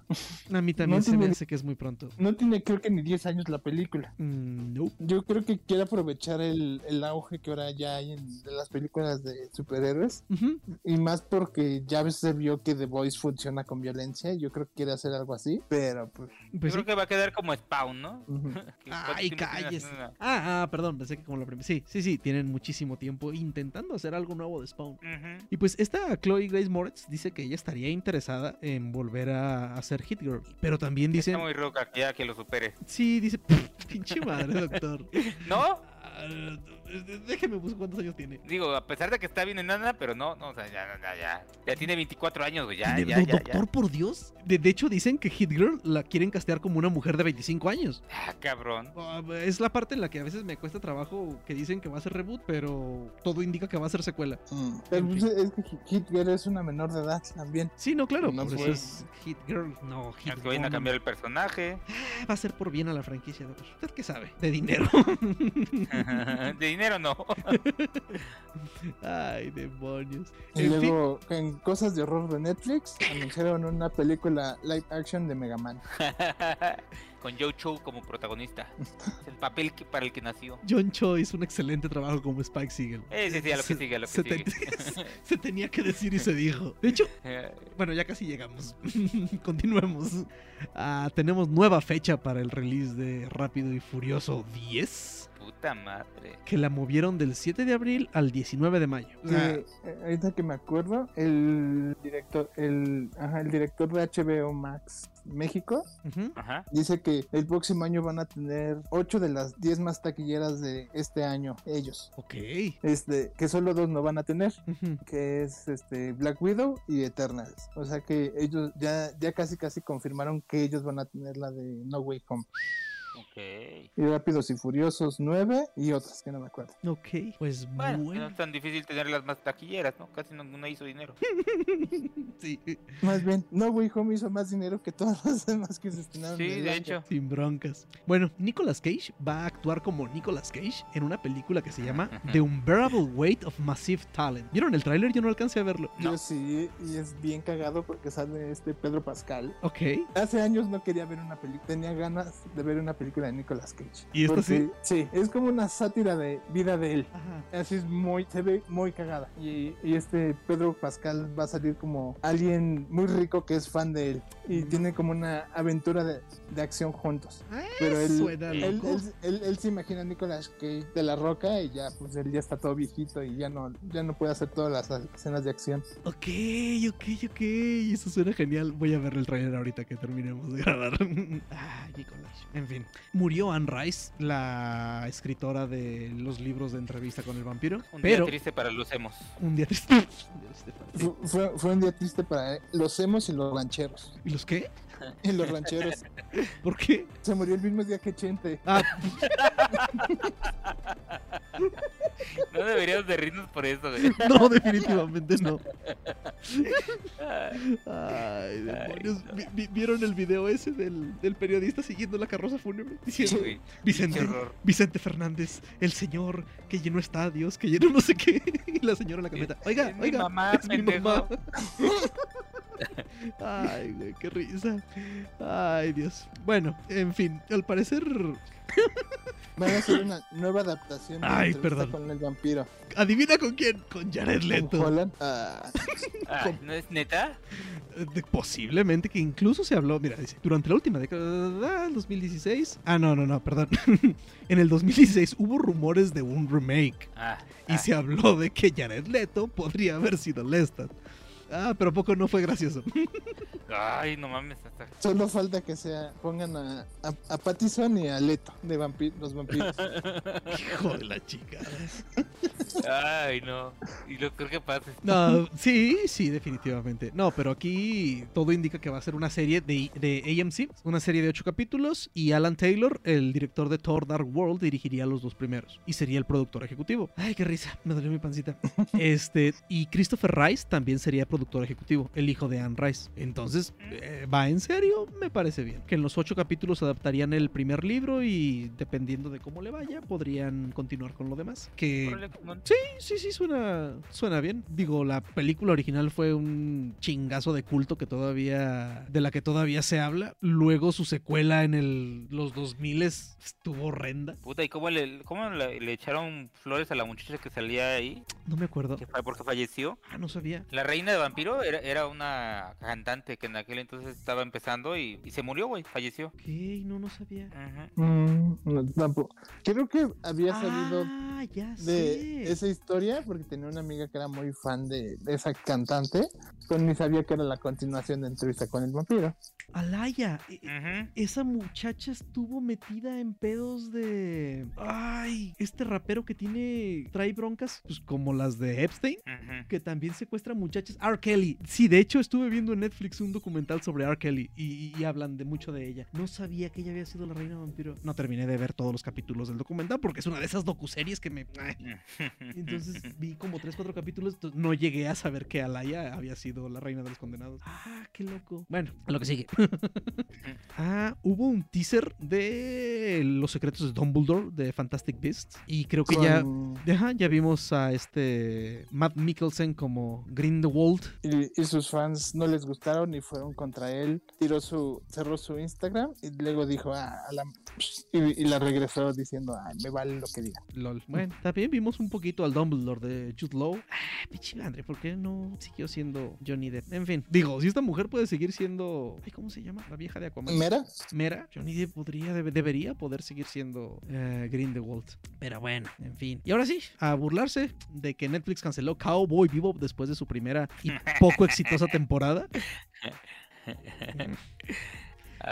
A mí también No se me hace que es muy pronto. No tiene creo que ni 10 años la película. Mm, no. Yo creo que quiere aprovechar el, el auge que ahora ya hay en de las películas de superhéroes. Ujú. Y más porque ya se vio que The Voice funciona con violencia. Yo creo que quiere hacer algo así. Pero pues. Yo Pues sí. creo que va a quedar como Spawn, ¿no? Que cuánto Ay, calles. Ah, ah, perdón, pensé que como la primera. Sí, sí, sí, tienen muchísimo tiempo intentando hacer algo nuevo de Spawn. Ujú. Y pues esta Chloe Grace Moretz dice que ella estaría interesada en volver a hacer Hit Girl. Pero también dice... Está muy roca ya que lo supere. Sí, dice... Pinche madre, doctor. ¿No? Ah, déjeme buscar cuántos años tiene. Digo, a pesar de que está bien enana, pero no, no, o sea, ya, ya, ya. Ya tiene 24 años, güey, ya, ya, ya, doctor, por Dios. De, de hecho, dicen que Hit Girl la quieren castear como una mujer de 25 años. Ah, cabrón. Ah, es la parte en la que a veces me cuesta trabajo que dicen que va a ser reboot, pero todo indica que va a ser secuela. Mm. Pero pues, es que Hit Girl es una menor de edad también. Sí, no, claro. No fue. es Hit Girl. No, Hit Es que vayan a cambiar el personaje. Va a ser por bien a la franquicia, doctor. ¿Usted qué sabe? De dinero. de dinero no. Ay, demonios. Y En fin, luego, en cosas de horror de Netflix, anunciaron una película live action de Mega Man. con Joe Cho como protagonista. Es el papel que, para el que nació. John Cho hizo un excelente trabajo como Spike Siegel. Eh, sí, sí, a lo que sigue, a lo que se, sigue. te- se tenía que decir y se dijo. De hecho, bueno, ya casi llegamos. Continuemos. Ah, tenemos nueva fecha para el release de Rápido y Furioso 10. Puta madre. Que la movieron del 7 de abril al 19 de mayo. O sea, Eh, eh, ahorita que me acuerdo, el director, el, ajá, el director de HBO Max México. Ajá. dice que el próximo año van a tener 8 de las 10 más taquilleras de este año, ellos. Ok. Este, que solo dos no van a tener, que es este Black Widow y Eternals. O sea que ellos ya, ya casi casi confirmaron que ellos van a tener la de No Way Home. Ok. Y Rápidos y Furiosos 9 y otras que no me acuerdo. Ok. Pues Bueno, bueno. no es tan difícil tener las más taquilleras, ¿no? Casi ninguna hizo dinero. Sí, Más bien, No Way Home hizo más dinero que todas las demás que se estrenaron. Sí, de hecho. sin broncas. Bueno, Nicolas Cage va a actuar como Nicolas Cage en una película que se llama The Unbearable Weight of Massive Talent. ¿Vieron el tráiler? Yo no alcancé a verlo. Yo No. sí, y es bien cagado porque sale este Pedro Pascal. Ok. Hace años no quería ver una película, tenía ganas de ver una película de Nicolas Cage. ¿Y esta Porque, sí? es como una sátira de vida de él. Ajá. Así es muy, se ve muy cagada. Y, y este Pedro Pascal va a salir como alguien muy rico que es fan de él. Y Mm. tiene como una aventura de, de acción juntos. Ah, Pero él, suena él, loco. él- él- él se imagina a Nicolas Cage de la roca y ya, pues él ya está todo viejito y ya no, ya no puede hacer todas las escenas de acción. Ok, ok, ok. Eso suena genial. Voy a ver el trailer ahorita que terminemos de grabar. ah, Nicolas. En fin. Murió Anne Rice, la escritora de los libros de entrevista con el vampiro. Un pero día triste para los hemos. un día triste. Un día triste para ti. Fu- Fue, fue un día triste para los emos y los rancheros. ¿Y los qué? Y los rancheros. ¿Por qué? Se murió el mismo día que Chente. Ah, No deberíamos de rirnos por eso, güey. no, definitivamente no. Ay, Ay, demonios. no. Vi- vi- ¿Vieron el video ese del, del periodista siguiendo la carroza fúnebre? Diciendo, Vicente. Vicente Fernández, el señor que llenó estadios, que llenó no sé qué. Y la señora en la camioneta. Oiga, Es mi oiga. mamá, es mi mamá. Ay, güey, qué risa. Ay, Dios. Bueno, en fin, al parecer, Van a hacer una nueva adaptación de Ay, perdón. con el vampiro. adivina con quién. Con Jared Leto. Holland. Ah, Ay, ¿No es neta? Eh, de- posiblemente que incluso se habló, mira, dice, durante la última década, ah, 2016. Ah, no, no, no, perdón. en el 2016 hubo rumores de un remake Ah, y ah, se habló de que Jared Leto podría haber sido Lestat. Ah, pero poco no fue gracioso. Ay, no mames. hasta- solo falta que sea pongan a, a, a Pattison y a Leto de los vampiros. Hijo de la chica. Ay, no. Y lo creo que pasa. No, sí, sí, definitivamente. No, pero aquí todo indica que va a ser una serie de, de AMC, una serie de ocho capítulos, y Alan Taylor, el director de Thor Dark World, dirigiría los dos primeros. Y sería el productor ejecutivo. Ay, qué risa, me dolió mi pancita. Este, y Christopher Rice también sería productor ejecutivo, el hijo de Anne Rice. Entonces, eh, va en serio, me parece bien. Que en los ocho capítulos adaptarían el primer libro y dependiendo de cómo le vaya, podrían continuar con lo demás. Que. Sí, sí, sí, suena, suena bien. Digo, la película original fue un chingazo de culto que todavía, de la que todavía se habla. Luego su secuela en el, los 2000 estuvo horrenda. Puta, ¿y cómo le, cómo le, le echaron flores a la muchacha que salía ahí? No me acuerdo. Que porque falleció. Ah, no sabía. La reina de vampiro era, era una cantante que en aquel entonces estaba empezando y, y se murió, güey. Falleció. Ok, no, no sabía. Mm, no, tampoco. Creo que había salido Ah, ya de sé. esa historia porque tenía una amiga que era muy fan de, de esa cantante, pero ni sabía que era la continuación de entrevista con el vampiro. Alaya. e- Ujú. Esa muchacha estuvo metida en pedos de. Ay, este rapero que tiene. trae broncas, pues como las de Epstein. Ujú. que también secuestra muchachas. R. Kelly. Sí, de hecho estuve viendo en Netflix un documental sobre R. Kelly y, y hablan de mucho de ella. No sabía que ella había sido la reina vampiro. No terminé de ver todos los capítulos del documental porque es una de esas docuseries que me... Entonces vi como 3, 4 capítulos. No llegué a saber que Alaya había sido la reina de los condenados. Ah, qué loco. Bueno, a lo que sigue. ah, hubo un teaser de Los secretos de Dumbledore de Fantastic Beasts. Y creo que ya. Ajá, ya vimos a este Matt Mikkelsen como Grindelwald. Y, y sus fans no les gustaron y fueron contra él. Tiró su, cerró su Instagram y luego dijo, ah, a la... y, y la regresó diciendo, ay, me vale lo que diga. LOL. Bueno, también vimos un poquito al Dumbledore de Jude Law. Ah, pinche Andre, ¿por qué no siguió siendo Johnny Depp? En fin, digo, si esta mujer puede seguir siendo. Ay, ¿Cómo se llama? La vieja de Aquaman. Mera, Mera, Johnny Depp podría, debe- debería poder seguir siendo eh, Grindelwald. Pero bueno, en fin. Y ahora sí, a burlarse de que Netflix canceló Cowboy Bebop después de su primera y poco exitosa temporada.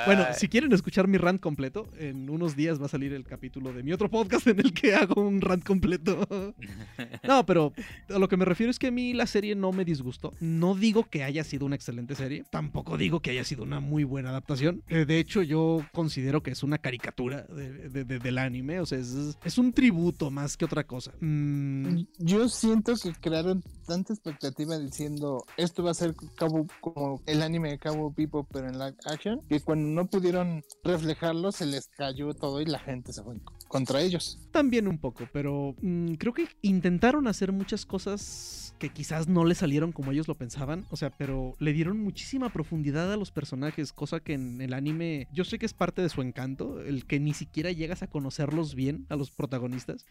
Bueno, si quieren escuchar mi rant completo, en unos días va a salir el capítulo de mi otro podcast en el que hago un rant completo. No, pero a lo que me refiero es que a mí la serie no me disgustó. No digo que haya sido una excelente serie, tampoco digo que haya sido una muy buena adaptación. Eh, De hecho, yo considero que es una caricatura de- de- de- del anime, o sea, es, es un tributo más que otra cosa. Mm, yo siento que crearon tanta expectativa diciendo, esto va a ser cabo, como el anime de Cabo Bebop, pero en la action, que cuando no pudieron reflejarlo, se les cayó todo y la gente se fue contra ellos. También un poco, pero mm, creo que intentaron hacer muchas cosas que quizás no le salieron como ellos lo pensaban, o sea, pero le dieron muchísima profundidad a los personajes, cosa que en el anime yo sé que es parte de su encanto, el que ni siquiera llegas a conocerlos bien a los protagonistas.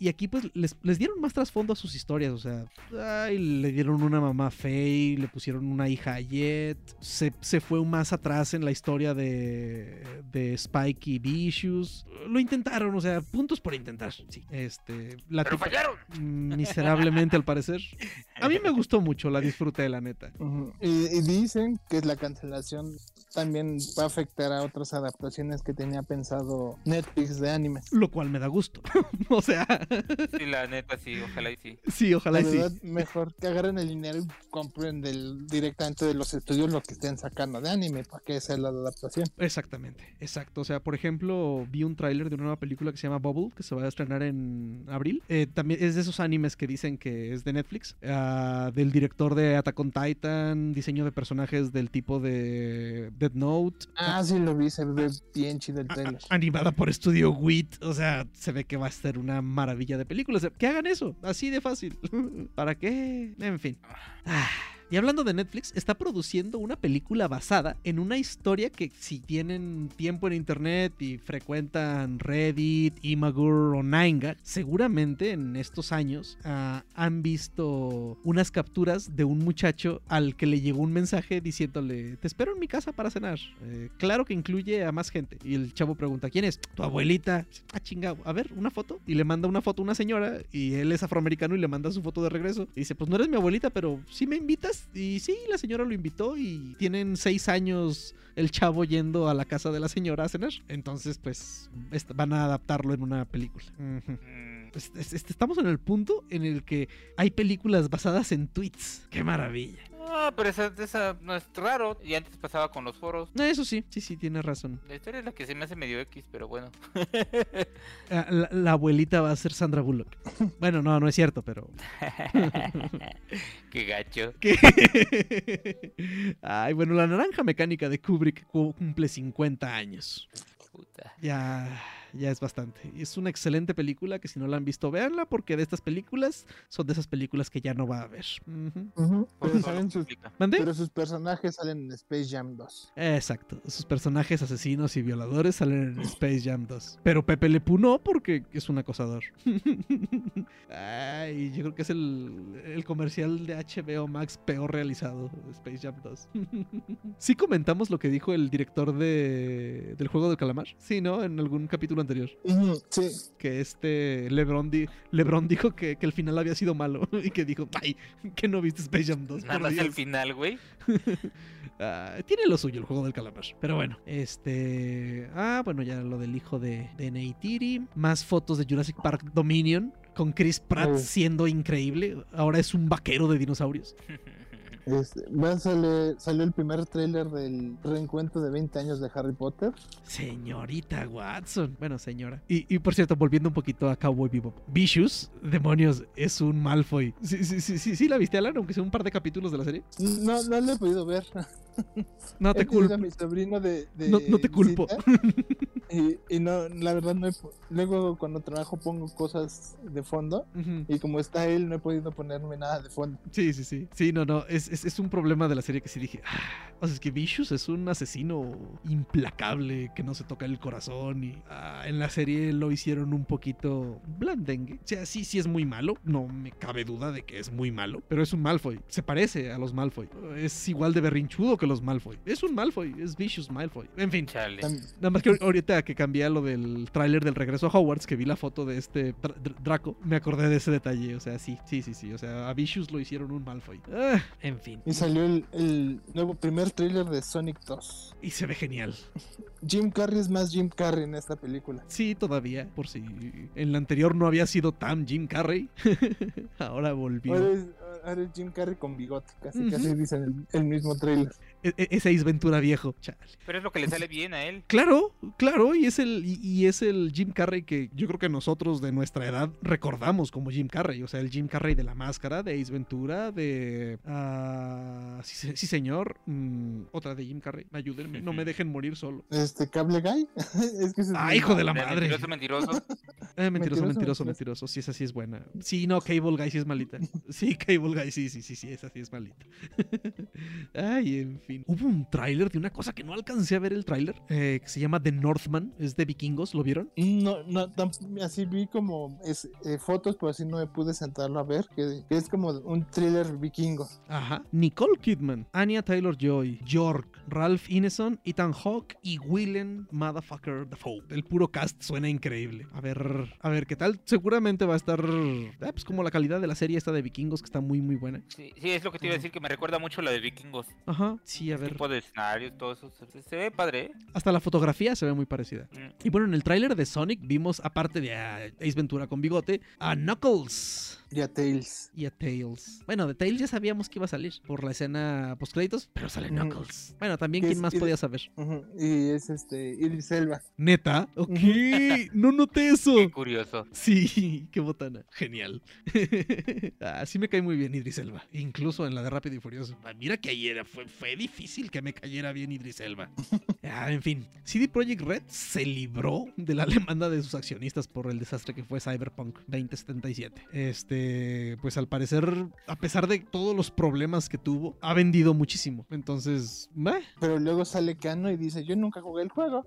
Y aquí pues les, les dieron más trasfondo a sus historias, o sea, ay, le dieron una mamá Faye, le pusieron una hija a Jet, se, se fue más atrás en la historia de, de Spike y Vicious. Lo intentaron, o sea, puntos por intentar, sí. Este, la Pero tipa- fallaron. Mm, miserablemente al parecer. A mí me gustó mucho, la disfruté, la neta. Y, y dicen que la cancelación también va a afectar a otras adaptaciones que tenía pensado Netflix de animes. Lo cual me da gusto. o sea, Sí, la neta, sí, ojalá y sí. sí, ojalá La y sí. verdad, mejor que agarren el dinero y compren del, directamente de los estudios lo que estén sacando de anime para que sea la adaptación. Exactamente, exacto. O sea, por ejemplo, vi un tráiler de una nueva película que se llama Bubble, que se va a estrenar en abril. Eh, también es de esos animes que dicen que es de Netflix. ah, del director de Attack on Titan, diseño de personajes del tipo de Dead Note. Ah, sí lo vi, se ve bien chido el trailer. animada por Estudio WIT. O sea, se ve que va a ser una maravilla de película. O sea, que hagan eso, así de fácil. ¿Para qué? En fin. Ah, Y hablando de Netflix, está produciendo una película basada en una historia que si tienen tiempo en internet y frecuentan Reddit, Imagur o 9gag, seguramente en estos años ah, han visto unas capturas de un muchacho al que le llegó un mensaje diciéndole, te espero en mi casa para cenar. Eh, claro que incluye a más gente. Y el chavo pregunta, ¿quién es? Tu abuelita. Ah, chingado. A ver, una foto. Y le manda una foto a una señora y él es afroamericano y le manda su foto de regreso. Y dice, pues no eres mi abuelita, pero sí me invitas. Y sí, la señora lo invitó y tienen seis años el chavo yendo a la casa de la señora a cenar. Entonces, pues van a adaptarlo en una película. Es- es- es- estamos en el punto en el que hay películas basadas en tweets. ¡Qué maravilla! Ah, pero esa, esa no es raro. Y antes pasaba con los foros. No, Eso sí, sí, sí, tienes razón. La historia es la que se me hace medio X, pero bueno. Ah, La, la abuelita va a ser Sandra Bullock. Bueno, no, no es cierto, pero... Qué gacho. ¿Qué? Ay, bueno, la naranja mecánica de Kubrick cu- cumple 50 años. Puta. Ya, ya es bastante. Y es una excelente película que si no la han visto, véanla, porque de estas películas son de esas películas que ya no va a. Ujú, Por Pero, salen sus, personajes salen en Space Jam 2. Exacto. Sus personajes asesinos y violadores salen en Space Jam 2. Pero Pepe Le Pew no, porque es un acosador. Ay, yo creo que es el, el comercial de HBO Max peor realizado, Space Jam 2. sí comentamos lo que dijo el director de, del juego del calamar. Sí, ¿no? En algún capítulo anterior. Sí, Que este LeBron, di- LeBron dijo que, que el final había sido malo. Y que dijo, ay, que no viste Space Jam 2. Nada más el Dios". final, güey. Ah, tiene lo suyo el juego del calamar. Pero bueno, este. Ah, bueno, ya lo del hijo de, de Neytiri. Más fotos de Jurassic Park Dominion. Con Chris Pratt Oh. siendo increíble. Ahora es un vaquero de dinosaurios. Este, va salir- salió el primer tráiler del reencuentro de 20 años de Harry Potter. Señorita Watson. Bueno, señora. Y, y por cierto, volviendo un poquito a Cowboy Bebop. Vicious, demonios, es un Malfoy. Sí, sí, sí, sí, sí, la viste, Alan, aunque sea un par de capítulos de la serie. No, no lo he podido ver. No te culpo. mi sobrino de, de No, no te culpo. Y, y no, la verdad no he, luego cuando trabajo pongo cosas de fondo Ujú. y como está él no he podido ponerme nada de fondo. Sí, sí, sí. Sí, no, no. Es, es, es un problema de la serie que sí dije. "Ah". O sea, es que Vicious es un asesino implacable que no se toca el corazón. Y ah, en la serie lo hicieron un poquito blandengue. O sea, sí, sí es muy malo. No me cabe duda de que es muy malo. Pero es un Malfoy. Se parece a los Malfoy. Es igual de berrinchudo que los Malfoy. Es un Malfoy. Es Vicious Malfoy. En fin. Chale. Nada más que ahor- ahorita que cambié a lo del tráiler del regreso a Hogwarts, que vi la foto de este Dra- Dra- Draco, me acordé de ese detalle. O sea, sí, sí, sí, sí. O sea, a Vicious lo hicieron un Malfoy. Ah, en fin. Y salió el, el nuevo primer tráiler de Sonic 2. Y se ve genial. Jim Carrey es más Jim Carrey en esta película. Sí, todavía, por si en la anterior no había sido tan Jim Carrey. Ahora volvió. Ahora es, ahora es Jim Carrey con bigote, casi Ujú. casi dicen el, el mismo tráiler. E- e- ese Ace Ventura viejo. Chale. Pero es lo que le sale bien a él. Claro, claro, y es el y, y es el Jim Carrey que yo creo que nosotros de nuestra edad recordamos como Jim Carrey, o sea, el Jim Carrey de la máscara, de Ace Ventura, de ah, sí, se- sí, señor, Mm, otra de Jim Carrey, ayúdenme, no me dejen morir solo. Este Cable Guy. es que es Ah, hijo de la De madre. Mentiroso, mentiroso. Eh, mentiroso, Mentiroso, mentiroso, mentiroso. mentiroso, sí, esa sí es buena. Sí, no, Cable Guy sí es malita. Sí, Cable Sí, sí, sí, sí, esa sí es malita. Ay, en fin. Hubo un tráiler de una cosa que no alcancé a ver el tráiler, eh, que se llama The Northman, es de vikingos, ¿lo vieron? No, no, tam- así vi como es, eh, fotos, pero así no me pude sentarlo a ver, que, que es como un thriller vikingo. Ajá. Nicole Kidman, Anya Taylor-Joy, York, Ralph Ineson, Ethan Hawke y Willem Motherfucker Dafoe. El puro cast suena increíble. A ver, a ver qué tal. Seguramente va a estar, eh, pues como la calidad de la serie esta de vikingos que está muy muy buena. Sí, sí, es lo que te iba a decir, que me recuerda mucho a la de vikingos. Ajá. Sí, a ver. Tipo de escenarios, todo eso. Se, se ve padre, ¿eh? Hasta la fotografía se ve muy parecida. Mm. Y bueno, en el tráiler de Sonic vimos, aparte de a Ace Ventura con bigote, a Knuckles Y a Tails. y a Tails. Bueno, de Tails ya sabíamos que iba a salir por la escena post-créditos, pero sale. Knuckles. Bueno, también, ¿quién es- más podía saber? Y es este Idris Elba. ¿Neta? Ok, no noté eso. Qué curioso. Sí, qué botana. Genial. Así me cae muy bien Idris Elba. Incluso en la de Rápido y Furioso. Ah, Mira que ayer fue, fue difícil que me cayera bien Idris Elba. Ah, en fin, CD Projekt Red se libró de la demanda de sus accionistas por el desastre que fue Cyberpunk 2077. Este, pues al parecer, a pesar de todos los problemas que tuvo, ha vendido muchísimo. Entonces, meh. Pero luego sale Cano y dice, yo nunca jugué el juego.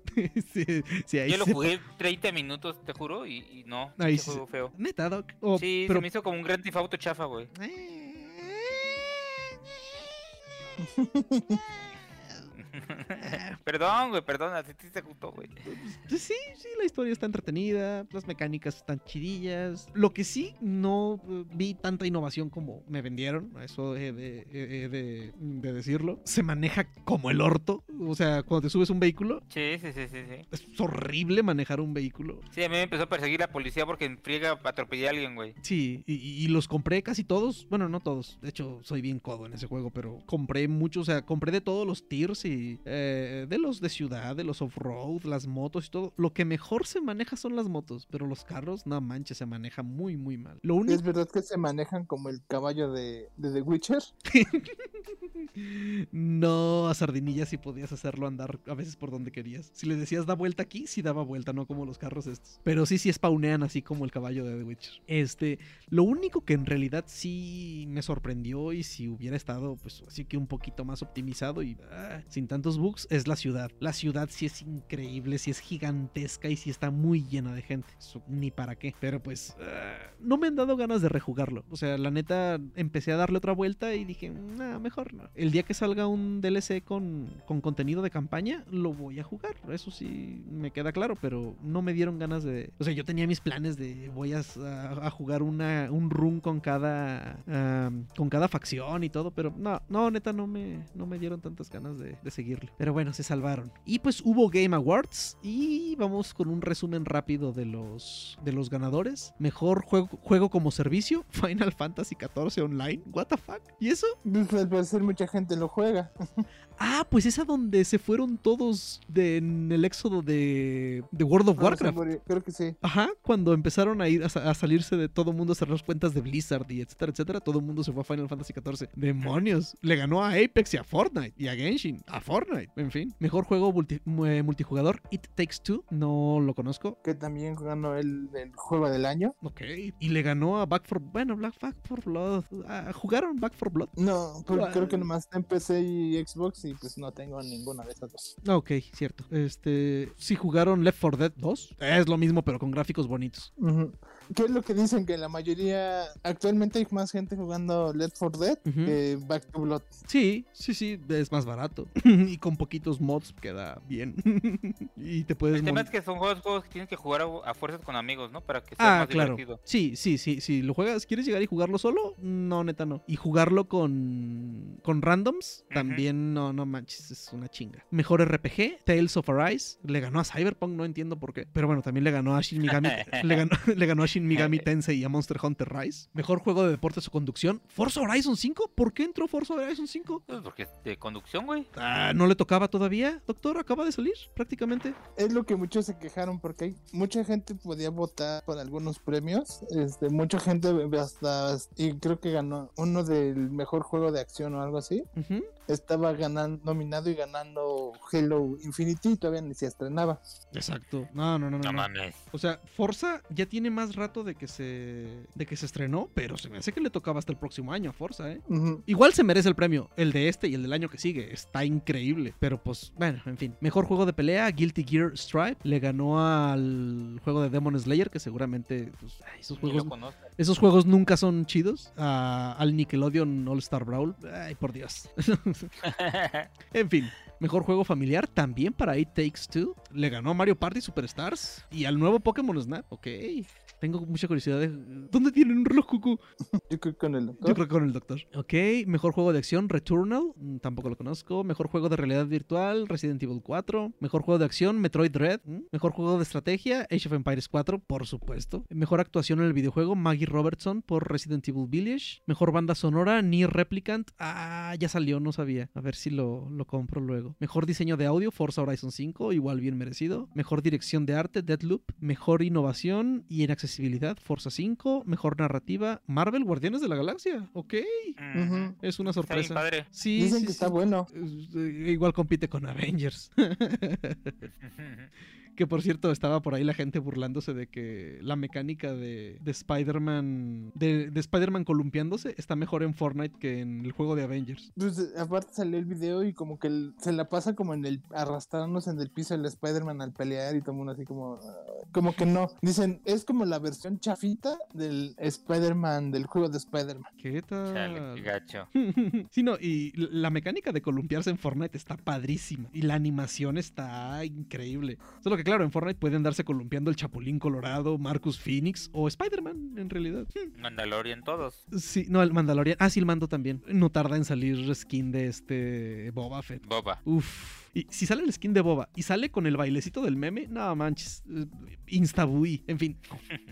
sí, sí, ahí Yo lo se- jugué 30 minutos, te juro, y, y no. Ahí sí. juego feo. Neta, Doc. Oh, Sí, pero se me hizo como un gran tifauto chafa, güey. perdón, güey, perdón, a ti te gustó, güey. Pues sí, sí, la historia está entretenida, las mecánicas están chidillas. Lo que sí, no eh, vi tanta innovación como me vendieron, eso he de, he- he de- de decirlo. Se maneja como el orto, o sea, cuando te subes un vehículo, Sí, sí, sí, sí, sí. es horrible manejar un vehículo. Sí, a mí me empezó a perseguir la policía porque en friega atropellé a alguien, güey. Sí, y, y- y los compré casi todos. Bueno, no todos. De hecho, soy bien codo en ese juego, pero compré muchos. O sea, compré de todos los tiers y eh, de los de ciudad, de los off-road, las motos y todo. Lo que mejor se maneja son las motos, pero los carros, no manches, se maneja muy, muy mal. Lo único. Es verdad que se manejan como el caballo de, de The Witcher. No, a Sardinilla sí podías hacerlo andar a veces por donde querías. Si le decías da vuelta aquí, sí daba vuelta, no como los carros estos. Pero sí, sí spawnean así como el caballo de The Witcher. Este, lo único que en realidad sí me sorprendió y si hubiera estado, pues así que un poquito más optimizado y ah, sin bugs, es la ciudad. La ciudad sí es increíble, sí es gigantesca y sí está muy llena de gente. Eso ni para qué. Pero pues ah, no me han dado ganas de rejugarlo. O sea, la neta, empecé a darle otra vuelta y dije, nah, mejor no. el día que salga un DLC con, con contenido de campaña, lo voy a jugar. Eso sí me queda claro, pero no me dieron ganas de... O sea, yo tenía mis planes de voy a, jugar una, un run con cada, con cada facción y todo, pero no, no, neta, no me, no me dieron tantas ganas de Pero bueno, se salvaron. Y pues hubo Game Awards y vamos con un resumen rápido de los, de los ganadores. Mejor juego, juego como servicio, Final Fantasy XIV Online. What the fuck? ¿Y eso? Pues, al parecer mucha gente lo juega. Ah, pues esa donde se fueron todos de, en el éxodo de, de World of Ah, Warcraft. Creo que sí. Ajá, cuando empezaron a ir a, sa- a salirse de todo mundo, a cerrar las cuentas de Blizzard y etcétera, etcétera, todo el mundo se fue a Final Fantasy XIV. ¡Demonios! Le ganó a Apex y a Fortnite y a Genshin, a Fortnite, en fin. Mejor juego multi- mu- eh, multijugador, It Takes Two, no lo conozco. Que también ganó el, el juego del año. Ok. Y le ganó a Back for... Bueno, Black Back for Blood. Ah, ¿Jugaron Back for Blood? No, creo que nomás PC y Xbox y pues no tengo ninguna de esas dos. Ah, Ok, cierto. Este, si jugaron Left 4 Dead 2, es lo mismo pero con gráficos bonitos. Ujú. ¿Qué es lo que dicen? Que la mayoría, actualmente hay más gente jugando Left 4 Dead que Back to Blood. Sí, sí, sí, es más barato. y con poquitos mods queda bien. y te puedes... El tema es que son juegos, juegos que tienes que jugar a, a fuerzas con amigos, ¿no? Para que sea Ah, más claro. divertido. Sí, sí, sí, sí. ¿Lo juegas? ¿Quieres llegar y jugarlo solo? No, neta, no. Y jugarlo con, con randoms, también no, no manches, es una chinga. Mejor RPG, Tales of Arise. Le ganó a Cyberpunk, no entiendo por qué. Pero bueno, también le ganó a Shin Megami, le ganó, le ganó a Shin Megami Tensei y a Monster Hunter Rise. Mejor juego de deportes o conducción, Forza Horizon 5. ¿Por qué entró Forza Horizon 5? Pues porque es de conducción, güey. Ah, ¿No le tocaba todavía, doctor? Acaba de salir, prácticamente. Es lo que muchos se quejaron porque hay mucha gente podía votar por algunos premios. Este, mucha gente hasta y creo que ganó uno del mejor juego de acción o algo así. Ujú. Estaba ganando, nominado y ganando Halo Infinity y todavía ni se estrenaba. Exacto. No, no, no, no. No. O sea, Forza ya tiene más rato de que se de que se estrenó, pero se me hace que le tocaba hasta el próximo año a Forza, ¿eh? Igual se merece el premio, el de este y el del año que sigue. Está increíble. Pero pues, bueno, en fin. Mejor juego de pelea, Guilty Gear Stripe. Le ganó al juego de Demon Slayer, que seguramente pues, ay, esos, juegos, esos juegos nunca son chidos. A- al Nickelodeon All Star Brawl. Ay, por Dios. En fin, mejor juego familiar también para It Takes Two. Le ganó a Mario Party Superstars y al nuevo Pokémon Snap. Ok. Tengo mucha curiosidad de... ¿Dónde tienen un reloj cucú? Yo creo que con el Yo doctor. creo que con el doctor. Ok, mejor juego de acción, Returnal. mm, Tampoco lo conozco. Mejor juego de realidad virtual, Resident Evil 4. Mejor juego de acción, Metroid Dread. mm, Mejor juego de estrategia, Age of Empires 4, por supuesto. Mejor actuación en el videojuego, Maggie Robertson por Resident Evil Village. Mejor banda sonora, Nier Replicant. Ah, ya salió, no sabía. A ver si lo, lo compro luego. Mejor diseño de audio, Forza Horizon 5, igual bien merecido. Mejor dirección de arte, Deadloop. Mejor innovación y en accesibilidad, Forza 5. Mejor narrativa, Marvel Guardianes de la Galaxia. Ok, Ujú. es una Está bien sorpresa. padre. Sí, Dicen sí, que sí. está bueno. Eh, Igual compite con Avengers. que por cierto, estaba por ahí la gente burlándose de que la mecánica de, de Spider-Man. De, de Spider-Man columpiándose está mejor en Fortnite que en el juego de Avengers. Pues, eh, aparte salió el video y como que el- se la pasa como en el arrastrándose en el piso el Spider-Man al pelear y todo mundo así como ah, como que no. Dicen, es como la versión chafita del Spider-Man, del juego de Spider-Man. ¿Qué tal? Chale, qué gacho. sí, no, y la mecánica de columpiarse en Fortnite está padrísima. Y la animación está increíble. Solo que, claro, en Fortnite pueden darse columpiando el Chapulín Colorado, Marcus Phoenix o Spider-Man, en realidad. Mandalorian todos. Sí, no, el Mandalorian. Ah, sí, el mando también. No tarda en salir skin de este Boba Fett. Boba. Uf. Y si sale el skin de Boba y sale con el bailecito del meme, no manches. eh, Instabui. En fin.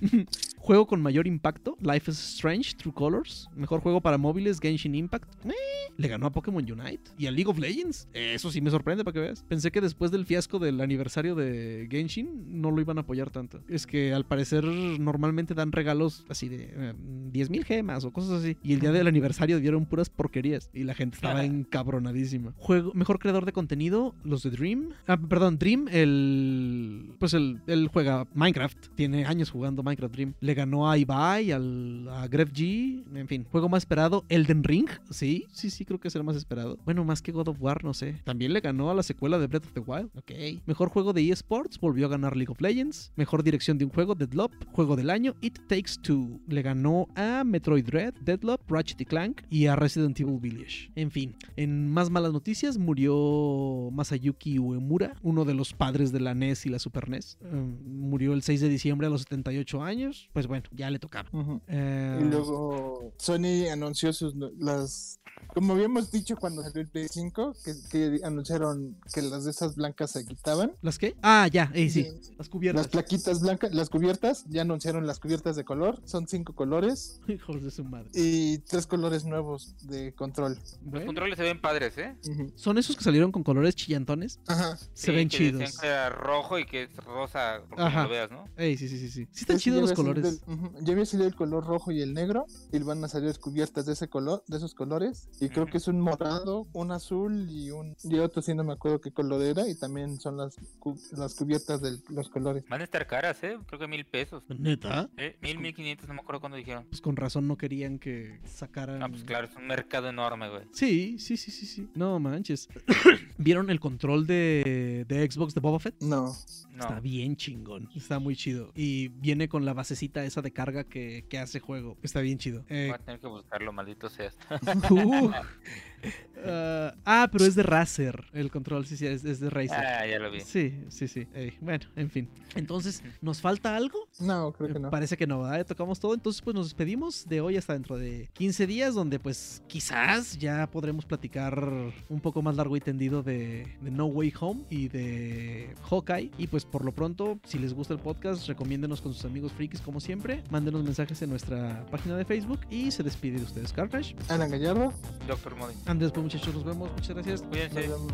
juego con mayor impacto: Life is Strange, True Colors. Mejor juego para móviles: Genshin Impact. Eh, le ganó a Pokémon Unite y a League of Legends. Eso sí me sorprende para que veas. Pensé que después del fiasco del aniversario de Genshin no lo iban a apoyar tanto. Es que al parecer normalmente dan regalos así de eh, 10.000 gemas o cosas así. Y el día del aniversario dieron puras porquerías y la gente estaba encabronadísima. Juego, mejor creador de contenido, los de Dream. Ah, perdón, Dream, el. Pues el, él juega Minecraft. Tiene años jugando Minecraft Dream. Le ganó a Ibai, al, a Gref G. En fin, juego más esperado, Elden Ring. Sí, sí, sí, creo que es el más esperado. Bueno, más que God of War, no sé. También le ganó a la secuela de Breath of the Wild. Ok. Mejor juego de eSports, volvió a ganar League of Legends. Mejor dirección de un juego, Deadloop. Juego del año, It Takes Two. Le ganó a Metroid Dread, Deadloop, Ratchet y Clank y a Resident Evil Village. En fin, en más malas noticias, murió Masayuki Uemura, uno de los padres de la NES y la Super NES. Eh, murió el 6 de diciembre a los 78 años. Pues bueno, ya le tocaba. Eh, Y luego Sony anunció sus las como habíamos dicho cuando salió el Play 5, que, que anunciaron que las de esas blancas se quitaban. ¿Las qué? Ah, ya, eh, sí. Sí. Las cubiertas. Las plaquitas blancas, las cubiertas, ya anunciaron las cubiertas de color, son cinco colores Hijos de su madre. y tres colores nuevos de control. Los controles se ven padres, ¿eh? Son esos que salieron con colores chillantones. Ajá. Se Sí, ven que decían chidos. que era rojo y que es rosa, por como Ajá. lo veas, ¿no? Ey, sí, sí, sí, sí. Sí están chidos los colores. el- ujú, ya había salido el color rojo y el negro y van a salir cubiertas de ese color, de esos colores. Y creo que es un morado, un azul y un y otro sí no me acuerdo qué color era y también son las cu- las cubiertas de los colores. Van a estar caras, ¿eh? Creo que mil pesos. ¿Neta? ¿Eh? Mil, mil quinientos, no me acuerdo cuándo dijeron. Pues con razón no querían que sacaran. Ah, pues claro, es un mercado enorme, güey. Sí, sí, sí, sí, sí. No manches. ¿Vieron el control de, de Xbox de Boba Fett? No. No. Está bien chingón. Está muy chido. Y viene con la basecita esa de carga que, que hace juego. Está bien chido. Eh, Voy a tener que buscarlo, maldito seas. uh, ah, ah, pero es de Razer el control. Sí, sí, es, es de Razer. Ah, ya lo vi. Sí, sí, sí. Ey, bueno, en fin. Entonces, ¿nos falta algo? No, creo que Eh, no. Parece que no, ¿verdad? Tocamos todo. Entonces, pues nos despedimos de hoy hasta dentro de 15 días, donde pues quizás ya podremos platicar un poco más largo y tendido de, de No Way Home y de Hawkeye. Y pues por lo pronto, si les gusta el podcast, recomiéndenos con sus amigos frikis como siempre. Mándenos mensajes en nuestra página de Facebook y se despide de ustedes, Carcrash. Ana Gallardo. Doctor Modi. Antes, pues muchachos, nos vemos. Muchas gracias. Nos Cuídense. vemos.